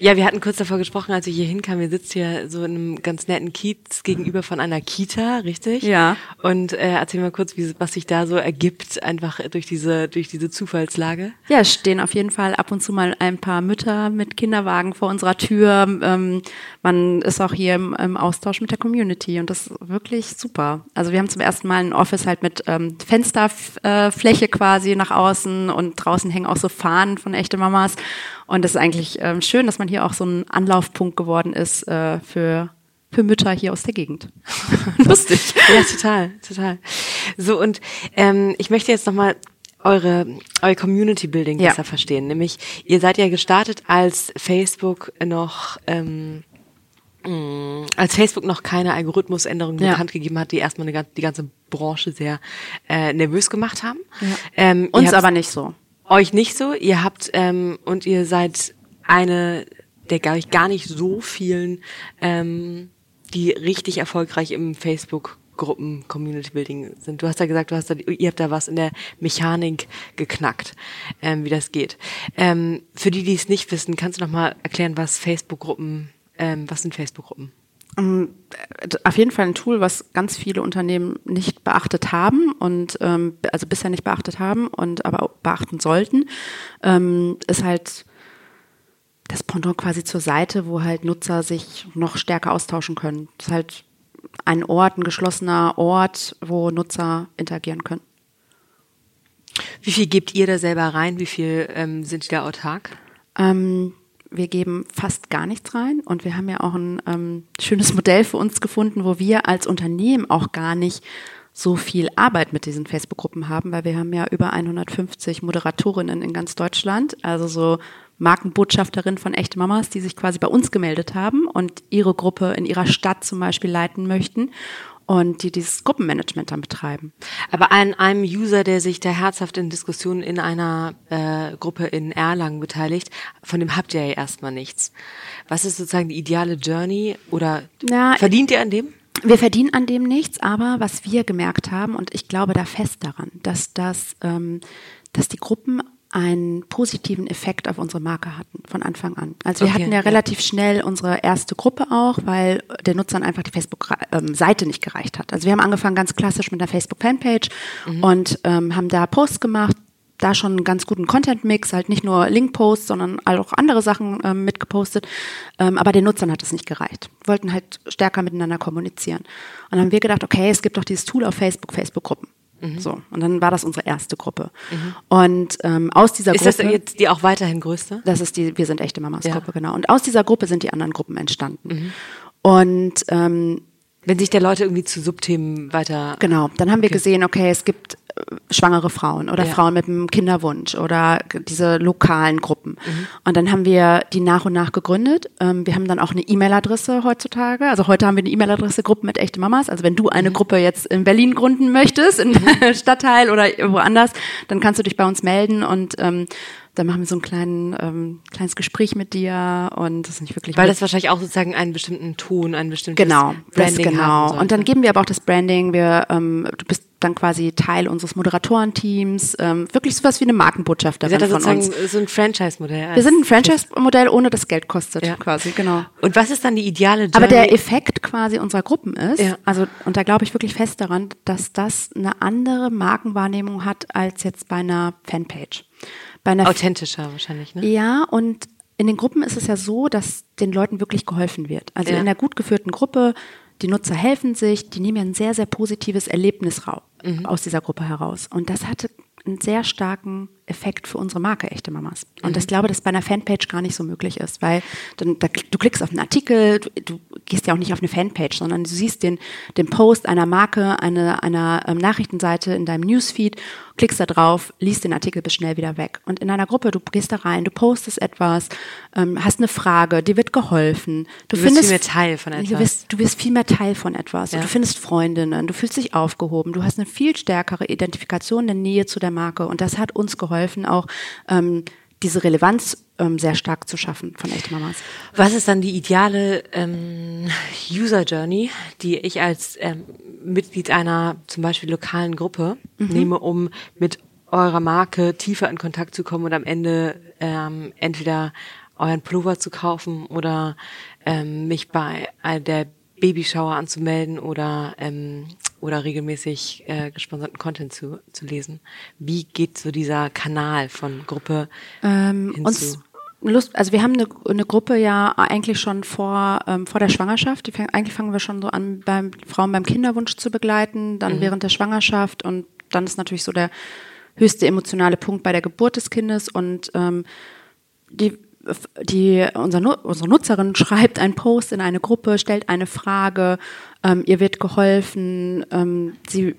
Ja, wir hatten kurz davor gesprochen, als wir hier hinkamen. Wir sitzen hier so in einem ganz netten Kiez gegenüber von einer Kita, richtig? Ja. Und äh, erzähl mal kurz, wie, was sich da so ergibt, einfach durch diese, durch diese Zufallslage. Ja, stehen auf jeden Fall ab und zu mal ein paar Mütter mit Kinderwagen vor unserer Tür. Ähm, man ist auch hier im, im, Austausch mit der Community und das ist wirklich super. Also wir haben zum ersten Mal ein Office halt mit ähm, Fensterfläche äh, quasi nach außen und draußen hängen auch so Fahnen von echte Mamas. Und das ist eigentlich ähm, schön, dass man hier auch so ein Anlaufpunkt geworden ist äh, für für Mütter hier aus der Gegend. [laughs] [laughs] Lustig. ja, total, total. So, und ähm, ich möchte jetzt nochmal eure, eure Community Building ja. besser verstehen. Nämlich, ihr seid ja gestartet, als Facebook noch ähm, mm, als Facebook noch keine Algorithmusänderungen ja. bekannt gegeben hat, die erstmal eine, die ganze Branche sehr äh, nervös gemacht haben. Ja. Ähm, Uns aber nicht so. Euch nicht so. Ihr habt ähm, und ihr seid eine der gar nicht, gar nicht so vielen, ähm, die richtig erfolgreich im Facebook Gruppen Community Building sind. Du hast ja gesagt, du hast da, ihr habt da was in der Mechanik geknackt, ähm, wie das geht. Ähm, für die, die es nicht wissen, kannst du noch mal erklären, was Facebook-Gruppen, ähm, was sind Facebook-Gruppen? Ähm, auf jeden Fall ein Tool, was ganz viele Unternehmen nicht beachtet haben und ähm, also bisher nicht beachtet haben und aber beachten sollten, ähm, ist halt das Pendant quasi zur Seite, wo halt Nutzer sich noch stärker austauschen können. Das ist halt ein Ort, ein geschlossener Ort, wo Nutzer interagieren können. Wie viel gebt ihr da selber rein? Wie viel ähm, sind die da autark? Ähm, wir geben fast gar nichts rein. Und wir haben ja auch ein ähm, schönes Modell für uns gefunden, wo wir als Unternehmen auch gar nicht so viel Arbeit mit diesen Facebook-Gruppen haben, weil wir haben ja über 150 Moderatorinnen in ganz Deutschland, also so Markenbotschafterinnen von echte Mamas, die sich quasi bei uns gemeldet haben und ihre Gruppe in ihrer Stadt zum Beispiel leiten möchten und die dieses Gruppenmanagement dann betreiben. Aber an einem User, der sich da herzhaft in Diskussionen in einer äh, Gruppe in Erlangen beteiligt, von dem habt ihr ja erstmal nichts. Was ist sozusagen die ideale Journey oder Na, verdient ihr an dem? Wir verdienen an dem nichts, aber was wir gemerkt haben, und ich glaube da fest daran, dass das, ähm, dass die Gruppen einen positiven Effekt auf unsere Marke hatten von Anfang an. Also wir Okay, hatten ja ja. relativ schnell unsere erste Gruppe auch, weil den Nutzern einfach die Facebook-Seite nicht gereicht hat. Also wir haben angefangen ganz klassisch mit einer Facebook-Fanpage Mhm. und ähm, haben da Posts gemacht, da schon einen ganz guten Content-Mix, halt nicht nur Link-Posts, sondern auch andere Sachen ähm, mitgepostet. Ähm, aber den Nutzern hat es nicht gereicht. Wollten halt stärker miteinander kommunizieren. Und dann haben wir gedacht, okay, es gibt doch dieses Tool auf Facebook, Facebook-Gruppen. Mhm. So, und dann war das unsere erste Gruppe. Und ähm, aus dieser Ist das Gruppe. jetzt die auch weiterhin größte? Das ist die Wir sind echte Mamas Ja. Gruppe, genau. Und aus dieser Gruppe sind die anderen Gruppen entstanden. Und ähm, Wenn sich der Leute irgendwie zu Subthemen weiter. genau, dann haben wir Okay. gesehen, okay, es gibt äh, schwangere Frauen oder Ja. Frauen mit einem Kinderwunsch oder diese lokalen Gruppen. Mhm. Und dann haben wir die nach und nach gegründet. Ähm, wir haben dann auch eine E-Mail-Adresse heutzutage. Also heute haben wir eine E-Mail-Adresse Gruppen mit echte Mamas. Also wenn du Mhm. eine Gruppe jetzt in Berlin gründen möchtest, in [laughs] Stadtteil oder woanders, dann kannst du dich bei uns melden und ähm, dann machen wir so ein kleinen, ähm, kleines Gespräch mit dir und das ist nicht wirklich Weil das wahrscheinlich auch sozusagen einen bestimmten Ton, ein bestimmtes Genau, das Branding genau. haben sollte. Und dann geben wir aber auch das Branding. Wir, ähm, du bist dann quasi Teil unseres Moderatorenteams. Ähm, wirklich sowas wie eine Ihr Markenbotschafterin seid da von uns. so ein Franchise-Modell. Wir sind ein Franchise-Modell, ohne dass Geld kostet, Ja. quasi, genau. Und was ist dann die ideale Journey? Aber der Effekt quasi unserer Gruppen ist, Ja. also, und da glaube ich wirklich fest daran, dass das eine andere Markenwahrnehmung hat als jetzt bei einer Fanpage. Bei einer authentischer wahrscheinlich, ne? ja, und in den Gruppen ist es ja so, dass den Leuten wirklich geholfen wird. Also Ja. in einer gut geführten Gruppe, die Nutzer helfen sich, die nehmen ja ein sehr, sehr positives Erlebnis Mhm. aus dieser Gruppe heraus. Und das hatte einen sehr starken Effekt für unsere Marke Echte Mamas. Und Mhm. ich glaube, dass bei einer Fanpage gar nicht so möglich ist, weil dann, da, du klickst auf einen Artikel, du, du gehst ja auch nicht auf eine Fanpage, sondern du siehst den, den Post einer Marke, eine, einer ähm, Nachrichtenseite in deinem Newsfeed, klickst da drauf, liest den Artikel bis schnell wieder weg. Und in einer Gruppe, du gehst da rein, du postest etwas, ähm, hast eine Frage, dir wird geholfen. Du, wirst findest viel mehr Teil von Du etwas. wirst, du wirst viel mehr Teil von etwas. Ja. Du findest Freundinnen, du fühlst dich aufgehoben, du hast eine viel stärkere Identifikation, eine Nähe zu der Marke. Und das hat uns geholfen, auch ähm, diese Relevanz ähm, sehr stark zu schaffen von echte Mamas. Was ist dann die ideale ähm, User Journey, die ich als ähm, Mitglied einer zum Beispiel lokalen Gruppe nehme, um mit eurer Marke tiefer in Kontakt zu kommen und am Ende ähm, entweder euren Pullover zu kaufen oder ähm, mich bei der Babyshower anzumelden oder ähm, oder regelmäßig äh, gesponserten Content zu, zu lesen. Wie geht so dieser Kanal von Gruppe Ähm, hinzu? uns Lust, also wir haben eine, eine Gruppe ja eigentlich schon vor, ähm, vor der Schwangerschaft. Die fang, eigentlich fangen wir schon so an, beim Frauen beim Kinderwunsch zu begleiten, dann während der Schwangerschaft und dann ist natürlich so der höchste emotionale Punkt bei der Geburt des Kindes und ähm, die, die, unser, unsere Nutzerin schreibt einen Post in eine Gruppe, stellt eine Frage, ähm, ihr wird geholfen, ähm, sie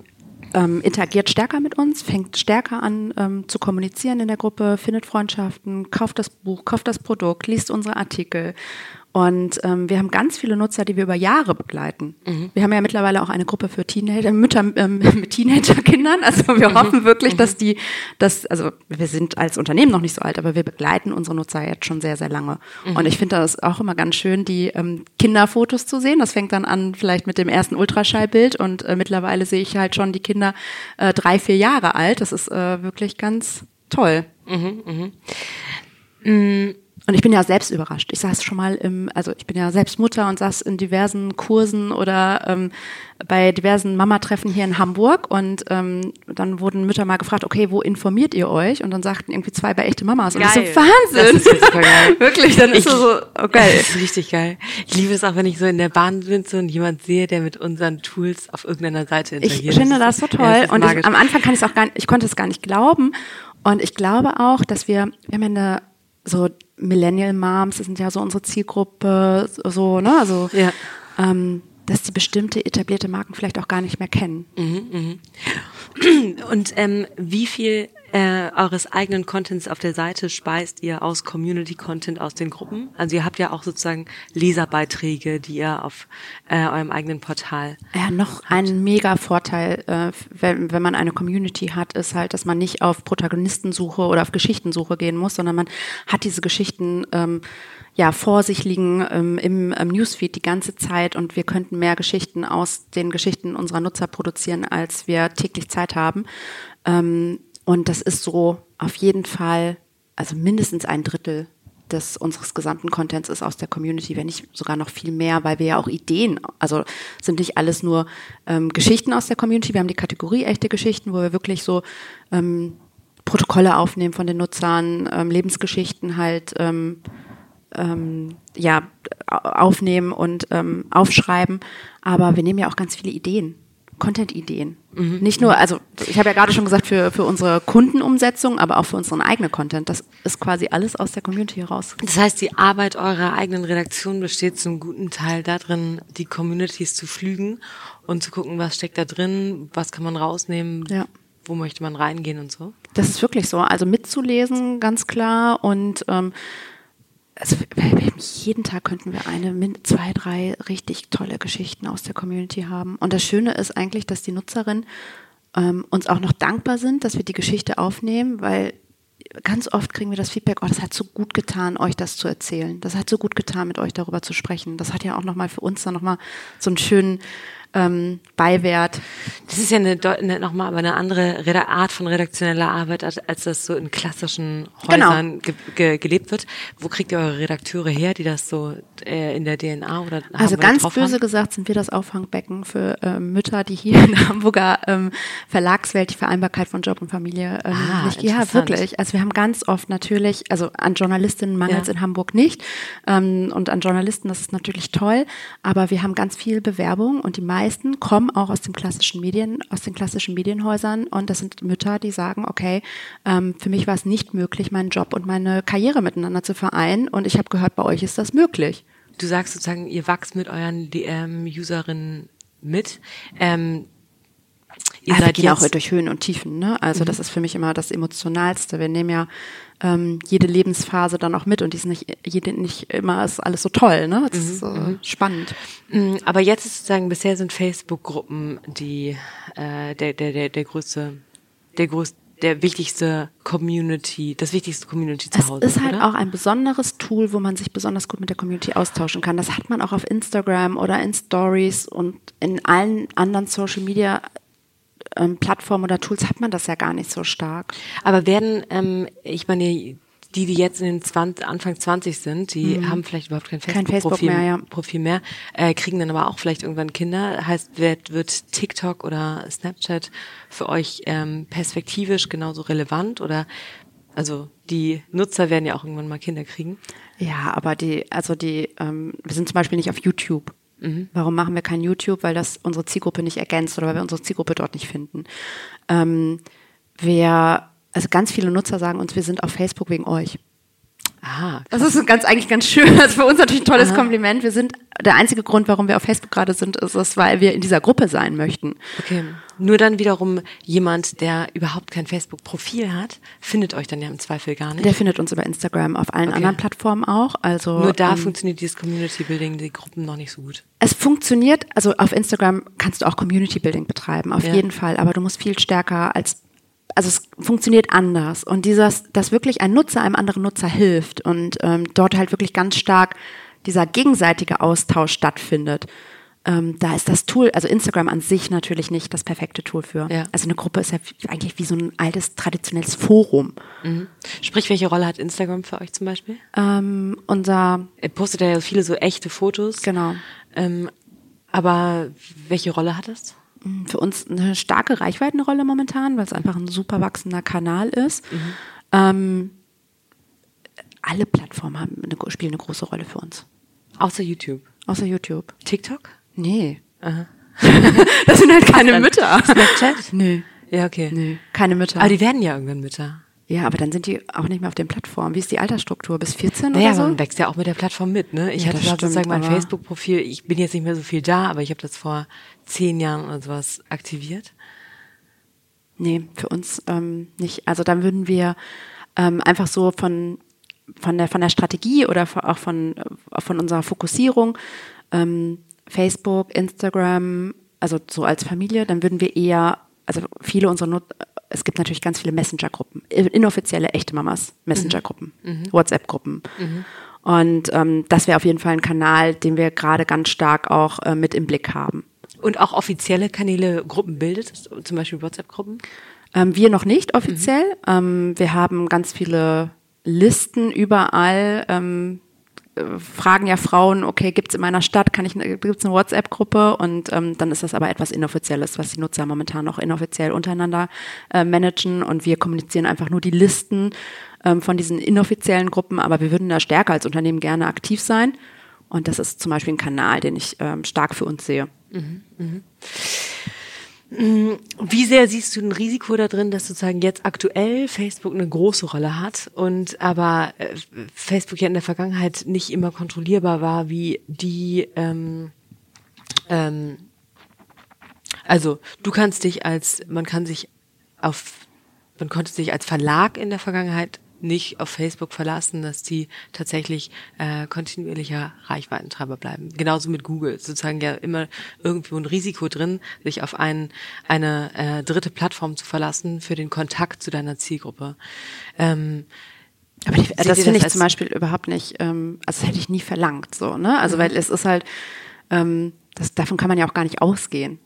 ähm, interagiert stärker mit uns, fängt stärker an ähm, zu kommunizieren in der Gruppe, findet Freundschaften, kauft das Buch, kauft das Produkt, liest unsere Artikel. Und ähm, wir haben ganz viele Nutzer, die wir über Jahre begleiten. Wir haben ja mittlerweile auch eine Gruppe für Teenager, Mütter ähm, [laughs] mit Teenagerkindern. Also wir hoffen wirklich, dass die, dass, also wir sind als Unternehmen noch nicht so alt, aber wir begleiten unsere Nutzer jetzt schon sehr, sehr lange. Und ich finde das auch immer ganz schön, die ähm, Kinderfotos zu sehen. Das fängt dann an vielleicht mit dem ersten Ultraschallbild und äh, mittlerweile sehe ich halt schon die Kinder äh, drei, vier Jahre alt. Das ist äh, wirklich ganz toll. Und ich bin ja selbst überrascht. Ich saß schon mal im, also ich bin ja selbst Mutter und saß in diversen Kursen oder ähm, bei diversen Mamatreffen hier in Hamburg und ähm, dann wurden Mütter mal gefragt, okay, wo informiert ihr euch? Und dann sagten irgendwie zwei bei echte Mamas. Und ich so, Geil. Wahnsinn! Das ist super geil. [laughs] Wirklich, dann ist Ich- so, so oh, geil. Das ist richtig geil. Ich liebe es auch, wenn ich so in der Bahn sitze und jemand sehe, der mit unseren Tools auf irgendeiner Seite interagiert. Ich finde das so ist- toll. Ja, ist und ich, am Anfang kann ich es auch gar nicht, ich konnte es gar nicht glauben. Und ich glaube auch, dass wir, wir haben ja eine, so Millennial Moms, das sind ja so unsere Zielgruppe, so, ne, also, Ja. ähm, dass die bestimmte etablierte Marken vielleicht auch gar nicht mehr kennen. [clears throat] Und ähm, wie viel äh, eures eigenen Contents auf der Seite speist ihr aus Community-Content aus den Gruppen? Also ihr habt ja auch sozusagen Leserbeiträge, die ihr auf äh, eurem eigenen Portal. Ja, noch ein mega Vorteil, äh, wenn, wenn man eine Community hat, ist halt, dass man nicht auf Protagonistensuche oder auf Geschichtensuche gehen muss, sondern man hat diese Geschichten ähm, ja vor sich liegen ähm, im, im Newsfeed die ganze Zeit und wir könnten mehr Geschichten aus den Geschichten unserer Nutzer produzieren, als wir täglich Zeit haben. Ähm, und das ist so auf jeden Fall, also mindestens ein Drittel des unseres gesamten Contents ist aus der Community, wenn nicht sogar noch viel mehr, weil wir ja auch Ideen, also sind nicht alles nur ähm, Geschichten aus der Community. Wir haben die Kategorie echte Geschichten, wo wir wirklich so ähm, Protokolle aufnehmen von den Nutzern, ähm, Lebensgeschichten halt ähm, ähm, ja aufnehmen und ähm, aufschreiben. Aber wir nehmen ja auch ganz viele Ideen Content-Ideen. Mhm. Nicht nur, also ich habe ja gerade schon gesagt, für, für unsere Kundenumsetzung, aber auch für unseren eigenen Content. Das ist quasi alles aus der Community heraus. Das heißt, die Arbeit eurer eigenen Redaktion besteht zum guten Teil darin, die Communities zu pflügen und zu gucken, was steckt da drin, was kann man rausnehmen, ja. wo möchte man reingehen und so. Das ist wirklich so. Also mitzulesen, ganz klar und ähm, also jeden Tag könnten wir eine, zwei, drei richtig tolle Geschichten aus der Community haben. Und das Schöne ist eigentlich, dass die Nutzerinnen ähm, uns auch noch dankbar sind, dass wir die Geschichte aufnehmen, weil ganz oft kriegen wir das Feedback, oh, das hat so gut getan, euch das zu erzählen. Das hat so gut getan, mit euch darüber zu sprechen. Das hat ja auch nochmal für uns dann nochmal so einen schönen ähm, Beiwert. Das ist ja eine, eine, nochmal aber eine andere Art von redaktioneller Arbeit, als das so in klassischen Häusern genau. ge ge gelebt wird. Wo kriegt ihr eure Redakteure her, die das so äh, in der DNA oder Also ganz böse haben? gesagt sind wir das Auffangbecken für äh, Mütter, die hier in der Hamburger ähm, Verlagswelt die Vereinbarkeit von Job und Familie ähm, ah, nicht. Ja, wirklich. Also wir haben ganz oft natürlich, also an Journalistinnen mangelt es ja. in Hamburg nicht ähm, und an Journalisten, das ist natürlich toll, aber wir haben ganz viel Bewerbung und die meisten meisten kommen auch aus den klassischen Medien, aus den klassischen Medienhäusern und das sind Mütter, die sagen, okay, ähm, für mich war es nicht möglich, meinen Job und meine Karriere miteinander zu vereinen und ich habe gehört, bei euch ist das möglich. Du sagst sozusagen, ihr wachst mit euren DM-Userinnen mit. Ähm, Ihr also seid wir gehen auch durch Höhen und Tiefen. Ne? Also mhm. das ist für mich immer das Emotionalste. Wir nehmen ja ähm, jede Lebensphase dann auch mit und die ist nicht, jede, nicht immer ist alles so toll. Ne? Das mhm. ist äh, spannend. Mhm, aber jetzt ist sozusagen, bisher sind Facebook-Gruppen die äh, der, der, der, der größte, der größte der wichtigste Community, das wichtigste Community zu Hause. Es ist halt oder? auch ein besonderes Tool, wo man sich besonders gut mit der Community austauschen kann. Das hat man auch auf Instagram oder in Stories und in allen anderen Social Media ähm, Plattformen oder Tools hat man das ja gar nicht so stark. Aber werden, ähm, ich meine, die, die jetzt in den 20, Anfang 20 sind, die mhm. haben vielleicht überhaupt kein Facebook-Profil Facebook mehr, ja. Profil mehr äh, kriegen dann aber auch vielleicht irgendwann Kinder. Heißt, wird, wird TikTok oder Snapchat für euch ähm, perspektivisch genauso relevant oder also die Nutzer werden ja auch irgendwann mal Kinder kriegen. Ja, aber die, also die, ähm, wir sind zum Beispiel nicht auf YouTube. Mhm. Warum machen wir kein YouTube? Weil das unsere Zielgruppe nicht ergänzt oder weil wir unsere Zielgruppe dort nicht finden. Ähm, wir, also ganz viele Nutzer sagen uns, wir sind auf Facebook wegen euch. Ah, das ist ganz eigentlich ganz schön. Das ist für uns natürlich ein tolles Aha. Kompliment. Wir sind der einzige Grund, warum wir auf Facebook gerade sind, ist es, weil wir in dieser Gruppe sein möchten. Okay. Nur dann wiederum jemand, der überhaupt kein Facebook-Profil hat, findet euch dann ja im Zweifel gar nicht. Der findet uns über Instagram, auf allen okay. anderen Plattformen auch. Also nur da ähm, funktioniert dieses Community Building, die Gruppen noch nicht so gut. Es funktioniert, also auf Instagram kannst du auch Community Building betreiben, auf ja. jeden Fall. Aber du musst viel stärker als also es funktioniert anders und dieses, dass wirklich ein Nutzer einem anderen Nutzer hilft und ähm, dort halt wirklich ganz stark dieser gegenseitige Austausch stattfindet. Ähm, da ist das Tool, also Instagram an sich natürlich nicht das perfekte Tool für. Ja. Also eine Gruppe ist ja eigentlich wie so ein altes traditionelles Forum. Mhm. Sprich, welche Rolle hat Instagram für euch zum Beispiel? Ähm, unser er postet ja viele so echte Fotos. Genau. Ähm, aber welche Rolle hat es? für uns eine starke Reichweitenrolle momentan, weil es einfach ein super wachsender Kanal ist. Mhm. Ähm, alle Plattformen haben eine, spielen eine große Rolle für uns. Außer YouTube. Außer YouTube. TikTok? Nee. Aha. [laughs] das sind halt keine Mütter. Snapchat? Nee. Ja, okay. Nee, keine Mütter. Aber die werden ja irgendwann Mütter. Ja, aber dann sind die auch nicht mehr auf den Plattformen. Wie ist die Altersstruktur? Bis 14 naja, oder so? man wächst ja auch mit der Plattform mit. Ne? Ich ja, hatte sozusagen mein Facebook-Profil, ich bin jetzt nicht mehr so viel da, aber ich habe das vor zehn Jahren oder sowas aktiviert. Nee, für uns ähm, nicht. Also dann würden wir ähm, einfach so von, von, der, von der Strategie oder auch von, äh, von unserer Fokussierung ähm, Facebook, Instagram, also so als Familie, dann würden wir eher, also viele unserer Not es gibt natürlich ganz viele Messenger-Gruppen, inoffizielle, echte Mamas, Messenger-Gruppen, mhm. mhm. WhatsApp-Gruppen. Mhm. Und ähm, das wäre auf jeden Fall ein Kanal, den wir gerade ganz stark auch äh, mit im Blick haben. Und auch offizielle Kanäle, Gruppen bildet, zum Beispiel WhatsApp-Gruppen? Ähm, wir noch nicht offiziell. Mhm. Ähm, wir haben ganz viele Listen überall. Ähm, äh, fragen ja Frauen, okay, gibt es in meiner Stadt, kann ich, gibt's eine WhatsApp-Gruppe und ähm, dann ist das aber etwas Inoffizielles, was die Nutzer momentan noch inoffiziell untereinander äh, managen und wir kommunizieren einfach nur die Listen ähm, von diesen inoffiziellen Gruppen, aber wir würden da stärker als Unternehmen gerne aktiv sein und das ist zum Beispiel ein Kanal, den ich ähm, stark für uns sehe. Mhm, mh. Wie sehr siehst du ein Risiko da drin, dass sozusagen jetzt aktuell Facebook eine große Rolle hat und aber äh, Facebook ja in der Vergangenheit nicht immer kontrollierbar war, wie die, ähm, ähm, also du kannst dich als, man kann sich auf, man konnte sich als Verlag in der Vergangenheit nicht auf Facebook verlassen, dass die tatsächlich äh, kontinuierlicher Reichweitentreiber bleiben. Genauso mit Google. Sozusagen ja immer irgendwo ein Risiko drin, sich auf ein, eine äh, dritte Plattform zu verlassen für den Kontakt zu deiner Zielgruppe. Ähm, aber die, das finde ich zum Beispiel überhaupt nicht, ähm, also das hätte ich nie verlangt, so, ne? Also mhm. weil es ist halt, ähm, das, davon kann man ja auch gar nicht ausgehen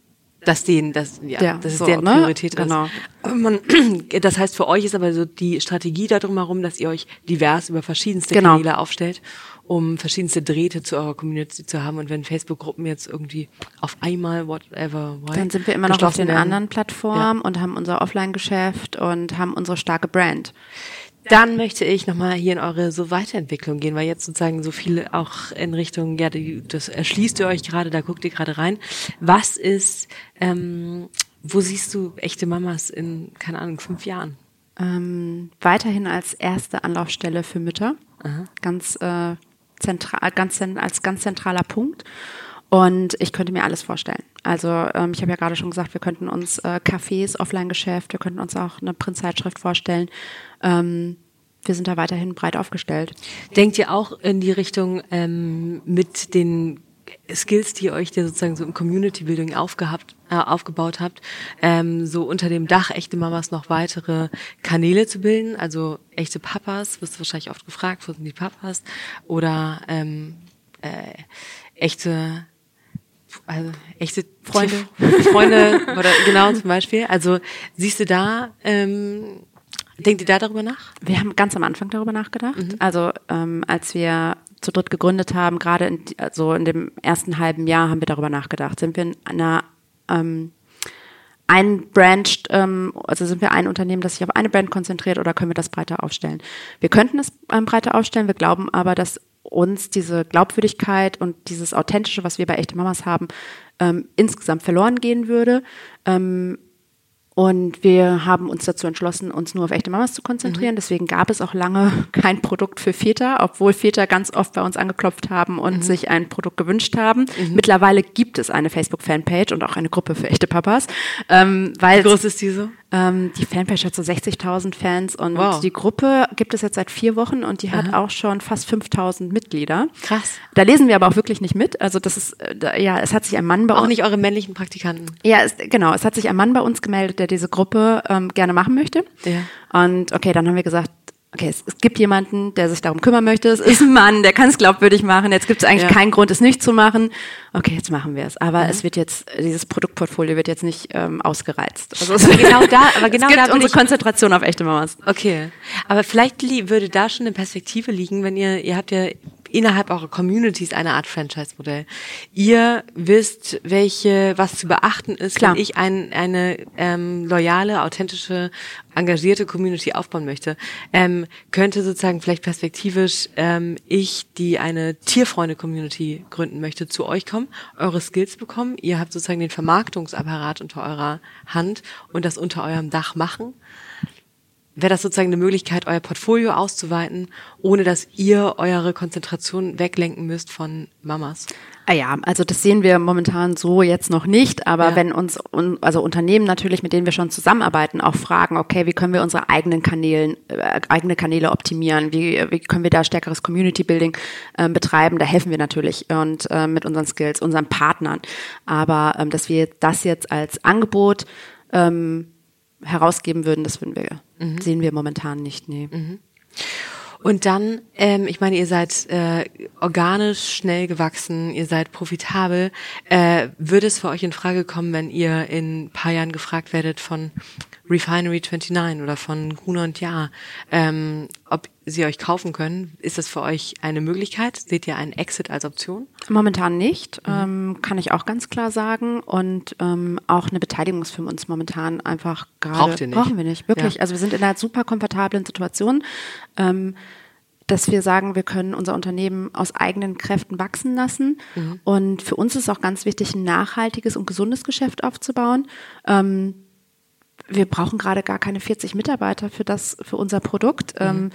dass denen das ja, ja das ist so, deren ne? Priorität genau. ist. Man, [clears throat] das heißt für euch ist aber so die Strategie darum herum, dass ihr euch divers über verschiedenste genau. Kanäle aufstellt, um verschiedenste Drähte zu eurer Community zu haben und wenn Facebook Gruppen jetzt irgendwie auf einmal whatever why, dann sind wir immer noch auf den werden. anderen Plattformen ja. und haben unser Offline Geschäft und haben unsere starke Brand. Dann möchte ich nochmal hier in eure so Weiterentwicklung gehen, weil jetzt sozusagen so viel auch in Richtung, ja, das erschließt ihr euch gerade, da guckt ihr gerade rein. Was ist, ähm, wo siehst du echte Mamas in, keine Ahnung, fünf Jahren? Ähm, weiterhin als erste Anlaufstelle für Mütter. Aha. Ganz äh, zentral, ganz als ganz zentraler Punkt. Und ich könnte mir alles vorstellen. Also ähm, ich habe ja gerade schon gesagt, wir könnten uns äh, Cafés, Offline-Geschäft, wir könnten uns auch eine Printzeitschrift vorstellen. Ähm, wir sind da weiterhin breit aufgestellt. Denkt ihr auch in die Richtung ähm, mit den Skills, die ihr euch ja sozusagen so im Community Building aufgehabt, äh, aufgebaut habt, ähm, so unter dem Dach echte Mamas noch weitere Kanäle zu bilden, also echte Papas, wirst du wahrscheinlich oft gefragt, wo sind die Papas, oder ähm, äh, echte also echte [laughs] Freunde, Freunde oder genau zum Beispiel. Also siehst du da, ähm, denkt ihr da darüber nach? Wir haben ganz am Anfang darüber nachgedacht. Mhm. Also ähm, als wir zu dritt gegründet haben, gerade in, also in dem ersten halben Jahr haben wir darüber nachgedacht. Sind wir in einer ähm, ein Brand, ähm, also sind wir ein Unternehmen, das sich auf eine Brand konzentriert oder können wir das breiter aufstellen? Wir könnten es ähm, breiter aufstellen, wir glauben aber, dass uns diese Glaubwürdigkeit und dieses Authentische, was wir bei echte Mamas haben, ähm, insgesamt verloren gehen würde. Ähm, und wir haben uns dazu entschlossen, uns nur auf echte Mamas zu konzentrieren. Mhm. Deswegen gab es auch lange [laughs] kein Produkt für Väter, obwohl Väter ganz oft bei uns angeklopft haben und mhm. sich ein Produkt gewünscht haben. Mhm. Mittlerweile gibt es eine Facebook-Fanpage und auch eine Gruppe für echte Papas. Ähm, weil Wie groß ist die so? Ähm, die Fanpage hat so 60.000 Fans und wow. die Gruppe gibt es jetzt seit vier Wochen und die hat Aha. auch schon fast 5.000 Mitglieder. Krass. Da lesen wir aber auch wirklich nicht mit. Also das ist, äh, ja, es hat sich ein Mann bei auch uns. Auch nicht eure männlichen Praktikanten. Ja, es, genau. Es hat sich ein Mann bei uns gemeldet, der diese Gruppe ähm, gerne machen möchte. Ja. Und okay, dann haben wir gesagt, okay, es, es, gibt jemanden, der sich darum kümmern möchte. Es ist ein Mann, der kann es glaubwürdig machen. Jetzt gibt es eigentlich ja. keinen Grund, es nicht zu machen. Okay, jetzt machen wir es. Aber mhm. es wird jetzt, dieses Produktportfolio wird jetzt nicht ähm, ausgereizt. Also es genau da, [laughs] aber genau es gibt da unsere Konzentration auf echte Mamas. Okay, aber vielleicht würde da schon eine Perspektive liegen, wenn ihr, ihr habt ja innerhalb eurer Communities eine Art Franchise-Modell. Ihr wisst, welche, was zu beachten ist, Klar. wenn ich ein, eine ähm, loyale, authentische, engagierte Community aufbauen möchte. Ähm, könnte sozusagen vielleicht perspektivisch ähm, ich, die eine Tierfreunde-Community gründen möchte, zu euch kommen, eure Skills bekommen. Ihr habt sozusagen den Vermarktungsapparat unter eurer Hand und das unter eurem Dach machen wäre das sozusagen eine Möglichkeit, euer Portfolio auszuweiten, ohne dass ihr eure Konzentration weglenken müsst von Mamas? Ah ja, also das sehen wir momentan so jetzt noch nicht, aber ja. wenn uns also Unternehmen natürlich, mit denen wir schon zusammenarbeiten, auch fragen, okay, wie können wir unsere eigenen Kanäle, äh, eigene Kanäle optimieren, wie, wie können wir da stärkeres Community Building äh, betreiben, da helfen wir natürlich und äh, mit unseren Skills, unseren Partnern. Aber ähm, dass wir das jetzt als Angebot ähm, herausgeben würden, das würden wir, mhm. sehen wir momentan nicht. Nee. Mhm. Und dann, ähm, ich meine, ihr seid äh, organisch schnell gewachsen, ihr seid profitabel. Äh, würde es für euch in Frage kommen, wenn ihr in ein paar Jahren gefragt werdet von Refinery 29 oder von Gruner und Jahr, ähm, ob sie euch kaufen können? Ist das für euch eine Möglichkeit? Seht ihr einen Exit als Option? Momentan nicht, mhm. ähm, kann ich auch ganz klar sagen. Und ähm, auch eine Beteiligung ist für uns momentan einfach gerade. Brauchen wir nicht, wirklich. Ja. Also wir sind in einer super komfortablen Situation. Ähm, dass wir sagen, wir können unser Unternehmen aus eigenen Kräften wachsen lassen. Mhm. Und für uns ist auch ganz wichtig, ein nachhaltiges und gesundes Geschäft aufzubauen. Ähm, wir brauchen gerade gar keine 40 Mitarbeiter für das, für unser Produkt. Mhm.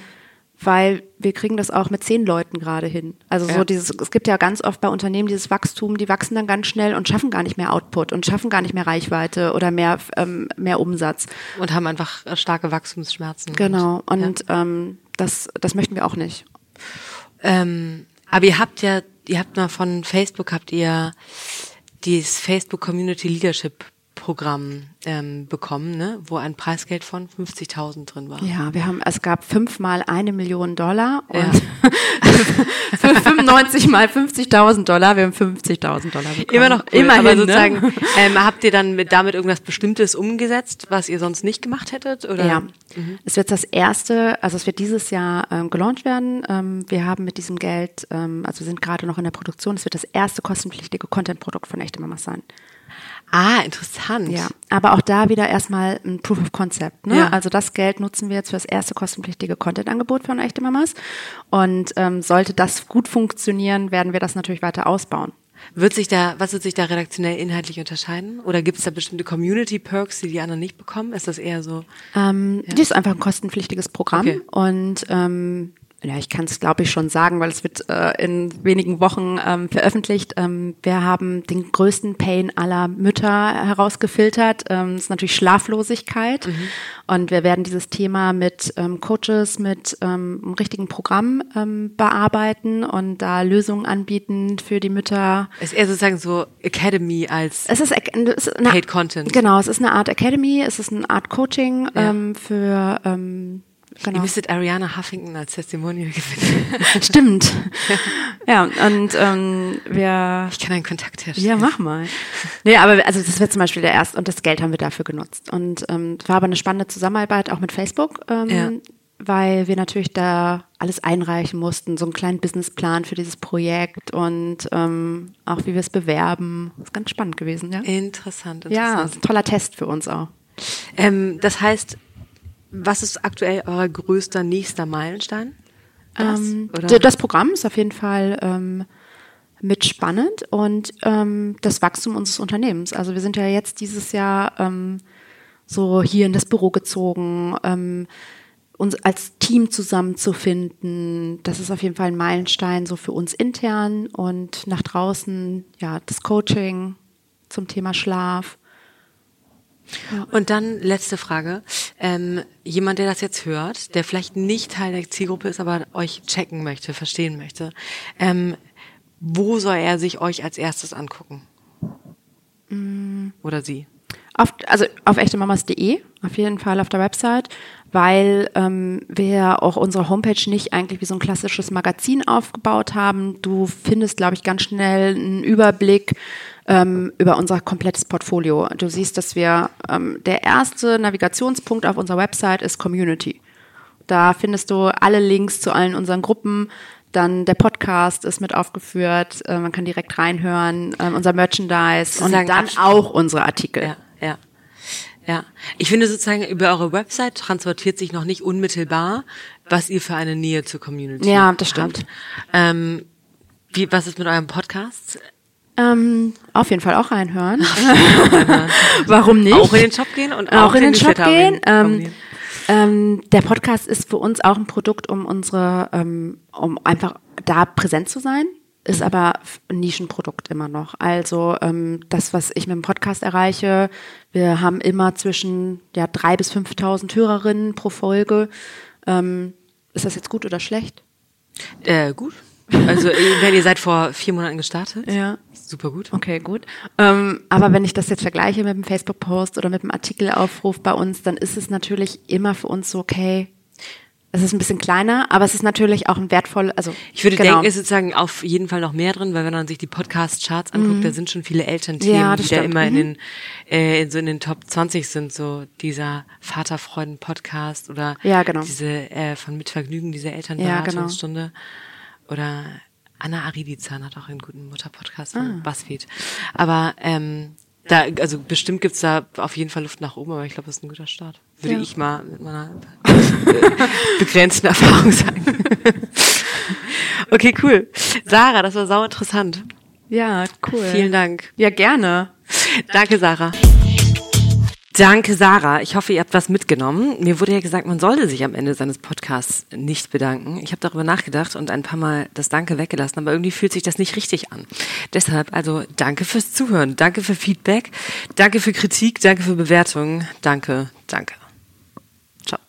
Weil wir kriegen das auch mit zehn Leuten gerade hin. Also ja. so dieses, es gibt ja ganz oft bei Unternehmen dieses Wachstum, die wachsen dann ganz schnell und schaffen gar nicht mehr Output und schaffen gar nicht mehr Reichweite oder mehr ähm, mehr Umsatz und haben einfach äh, starke Wachstumsschmerzen. Genau und ja. ähm, das das möchten wir auch nicht. Ähm, aber ihr habt ja, ihr habt mal von Facebook habt ihr dieses Facebook Community Leadership Programm ähm, bekommen, ne? wo ein Preisgeld von 50.000 drin war. Ja, wir haben, es gab fünfmal eine Million Dollar und ja. [laughs] für 95 mal 50.000 Dollar, wir haben 50.000 Dollar bekommen. Immer noch cool, Immerhin, aber ne? sozusagen, ne? ähm, habt ihr dann mit, damit irgendwas Bestimmtes umgesetzt, was ihr sonst nicht gemacht hättet? Oder? Ja, mhm. es wird das erste, also es wird dieses Jahr ähm, gelauncht werden. Ähm, wir haben mit diesem Geld, ähm, also wir sind gerade noch in der Produktion, es wird das erste kostenpflichtige Content-Produkt von Echte Mamas sein. Ah, interessant. Ja, aber auch da wieder erstmal ein Proof of Concept. Ne? Ja. Also das Geld nutzen wir jetzt für das erste kostenpflichtige Content-Angebot von Echte Mamas. Und ähm, sollte das gut funktionieren, werden wir das natürlich weiter ausbauen. Wird sich da, was wird sich da redaktionell inhaltlich unterscheiden? Oder gibt es da bestimmte Community-Perks, die die anderen nicht bekommen? Ist das eher so? Ähm, ja. Die ist einfach ein kostenpflichtiges Programm okay. und ähm, ja, ich kann es glaube ich schon sagen, weil es wird äh, in wenigen Wochen ähm, veröffentlicht. Ähm, wir haben den größten Pain aller Mütter herausgefiltert. Ähm, das ist natürlich Schlaflosigkeit. Mhm. Und wir werden dieses Thema mit ähm, Coaches, mit ähm, einem richtigen Programm ähm, bearbeiten und da Lösungen anbieten für die Mütter. Es ist eher sozusagen so Academy als es ist, es ist eine, Paid Content. Genau, es ist eine Art Academy, es ist eine Art Coaching ja. ähm, für ähm, Genau. Ihr müsstet Ariana Huffington als Testimonial gewinnen. [laughs] Stimmt. ja, und ähm, wir. Ich kann einen Kontakt herstellen. Ja, mach mal. Nee, aber also das wird zum Beispiel der erste und das Geld haben wir dafür genutzt. Und ähm, war aber eine spannende Zusammenarbeit auch mit Facebook, ähm, ja. weil wir natürlich da alles einreichen mussten, so einen kleinen Businessplan für dieses Projekt und ähm, auch wie wir es bewerben. Das ist ganz spannend gewesen, ja. Interessant, interessant. Ja, ein toller Test für uns auch. Ähm, das heißt, was ist aktuell euer größter nächster Meilenstein? Das, ähm, das Programm ist auf jeden Fall ähm, mit spannend und ähm, das Wachstum unseres Unternehmens. Also wir sind ja jetzt dieses Jahr ähm, so hier in das Büro gezogen, ähm, uns als Team zusammenzufinden. Das ist auf jeden Fall ein Meilenstein so für uns intern und nach draußen ja das Coaching zum Thema Schlaf und dann letzte Frage. Ähm, jemand, der das jetzt hört, der vielleicht nicht Teil der Zielgruppe ist, aber euch checken möchte, verstehen möchte, ähm, wo soll er sich euch als erstes angucken? Mm. Oder sie? Auf, also auf echtemamas.de, auf jeden Fall auf der Website, weil ähm, wir auch unsere Homepage nicht eigentlich wie so ein klassisches Magazin aufgebaut haben. Du findest, glaube ich, ganz schnell einen Überblick ähm, über unser komplettes Portfolio. Du siehst, dass wir ähm, der erste Navigationspunkt auf unserer Website ist Community. Da findest du alle Links zu allen unseren Gruppen. Dann der Podcast ist mit aufgeführt. Äh, man kann direkt reinhören. Äh, unser Merchandise und dann Abstand. auch unsere Artikel. Ja, ja. Ja, ich finde sozusagen über eure Website transportiert sich noch nicht unmittelbar, was ihr für eine Nähe zur Community Ja, das stimmt. Ähm, wie, was ist mit eurem Podcast? Ähm, auf jeden Fall auch reinhören. [laughs] Warum nicht? Auch in den Shop gehen und auch, auch in den, den Shop gehen. Ähm, ähm, der Podcast ist für uns auch ein Produkt, um unsere, ähm, um einfach da präsent zu sein, ist aber ein Nischenprodukt immer noch. Also ähm, das, was ich mit dem Podcast erreiche, wir haben immer zwischen ja drei bis 5.000 Hörerinnen pro Folge. Ähm, ist das jetzt gut oder schlecht? Äh, gut. Also, wenn ihr seid vor vier Monaten gestartet. Ja. Super gut. Okay, gut. Ähm, aber wenn ich das jetzt vergleiche mit dem Facebook-Post oder mit dem Artikelaufruf bei uns, dann ist es natürlich immer für uns so, okay, Es ist ein bisschen kleiner, aber es ist natürlich auch ein wertvoll, also Ich würde genau. denken, es ist sozusagen auf jeden Fall noch mehr drin, weil wenn man sich die Podcast-Charts anguckt, da sind schon viele Elternthemen, Ja, die da stimmt. immer in den äh, so in den Top 20 sind, so dieser Vaterfreuden-Podcast oder Ja, genau. diese äh, von Mitvergnügen, diese Ja, genau. Oder Anna Aridizan hat auch einen guten Mutter-Podcast von Ah. BuzzFeed. Aber ähm, da, also bestimmt gibt's da auf jeden Fall Luft nach oben, aber ich glaube, das ist ein guter Start. Würde Ja. ich mal mit meiner [laughs] begrenzten Erfahrung sagen. [laughs] okay, cool. Sarah, das war sau interessant. Ja, cool. Vielen Dank. Ja, gerne. Danke, Sarah. Danke, Sarah. Ich hoffe, ihr habt was mitgenommen. Mir wurde ja gesagt, man sollte sich am Ende seines Podcasts nicht bedanken. Ich habe darüber nachgedacht und ein paar Mal das Danke weggelassen, aber irgendwie fühlt sich das nicht richtig an. Deshalb also danke fürs Zuhören, danke für Feedback, danke für Kritik, danke für Bewertungen, danke, danke. Ciao.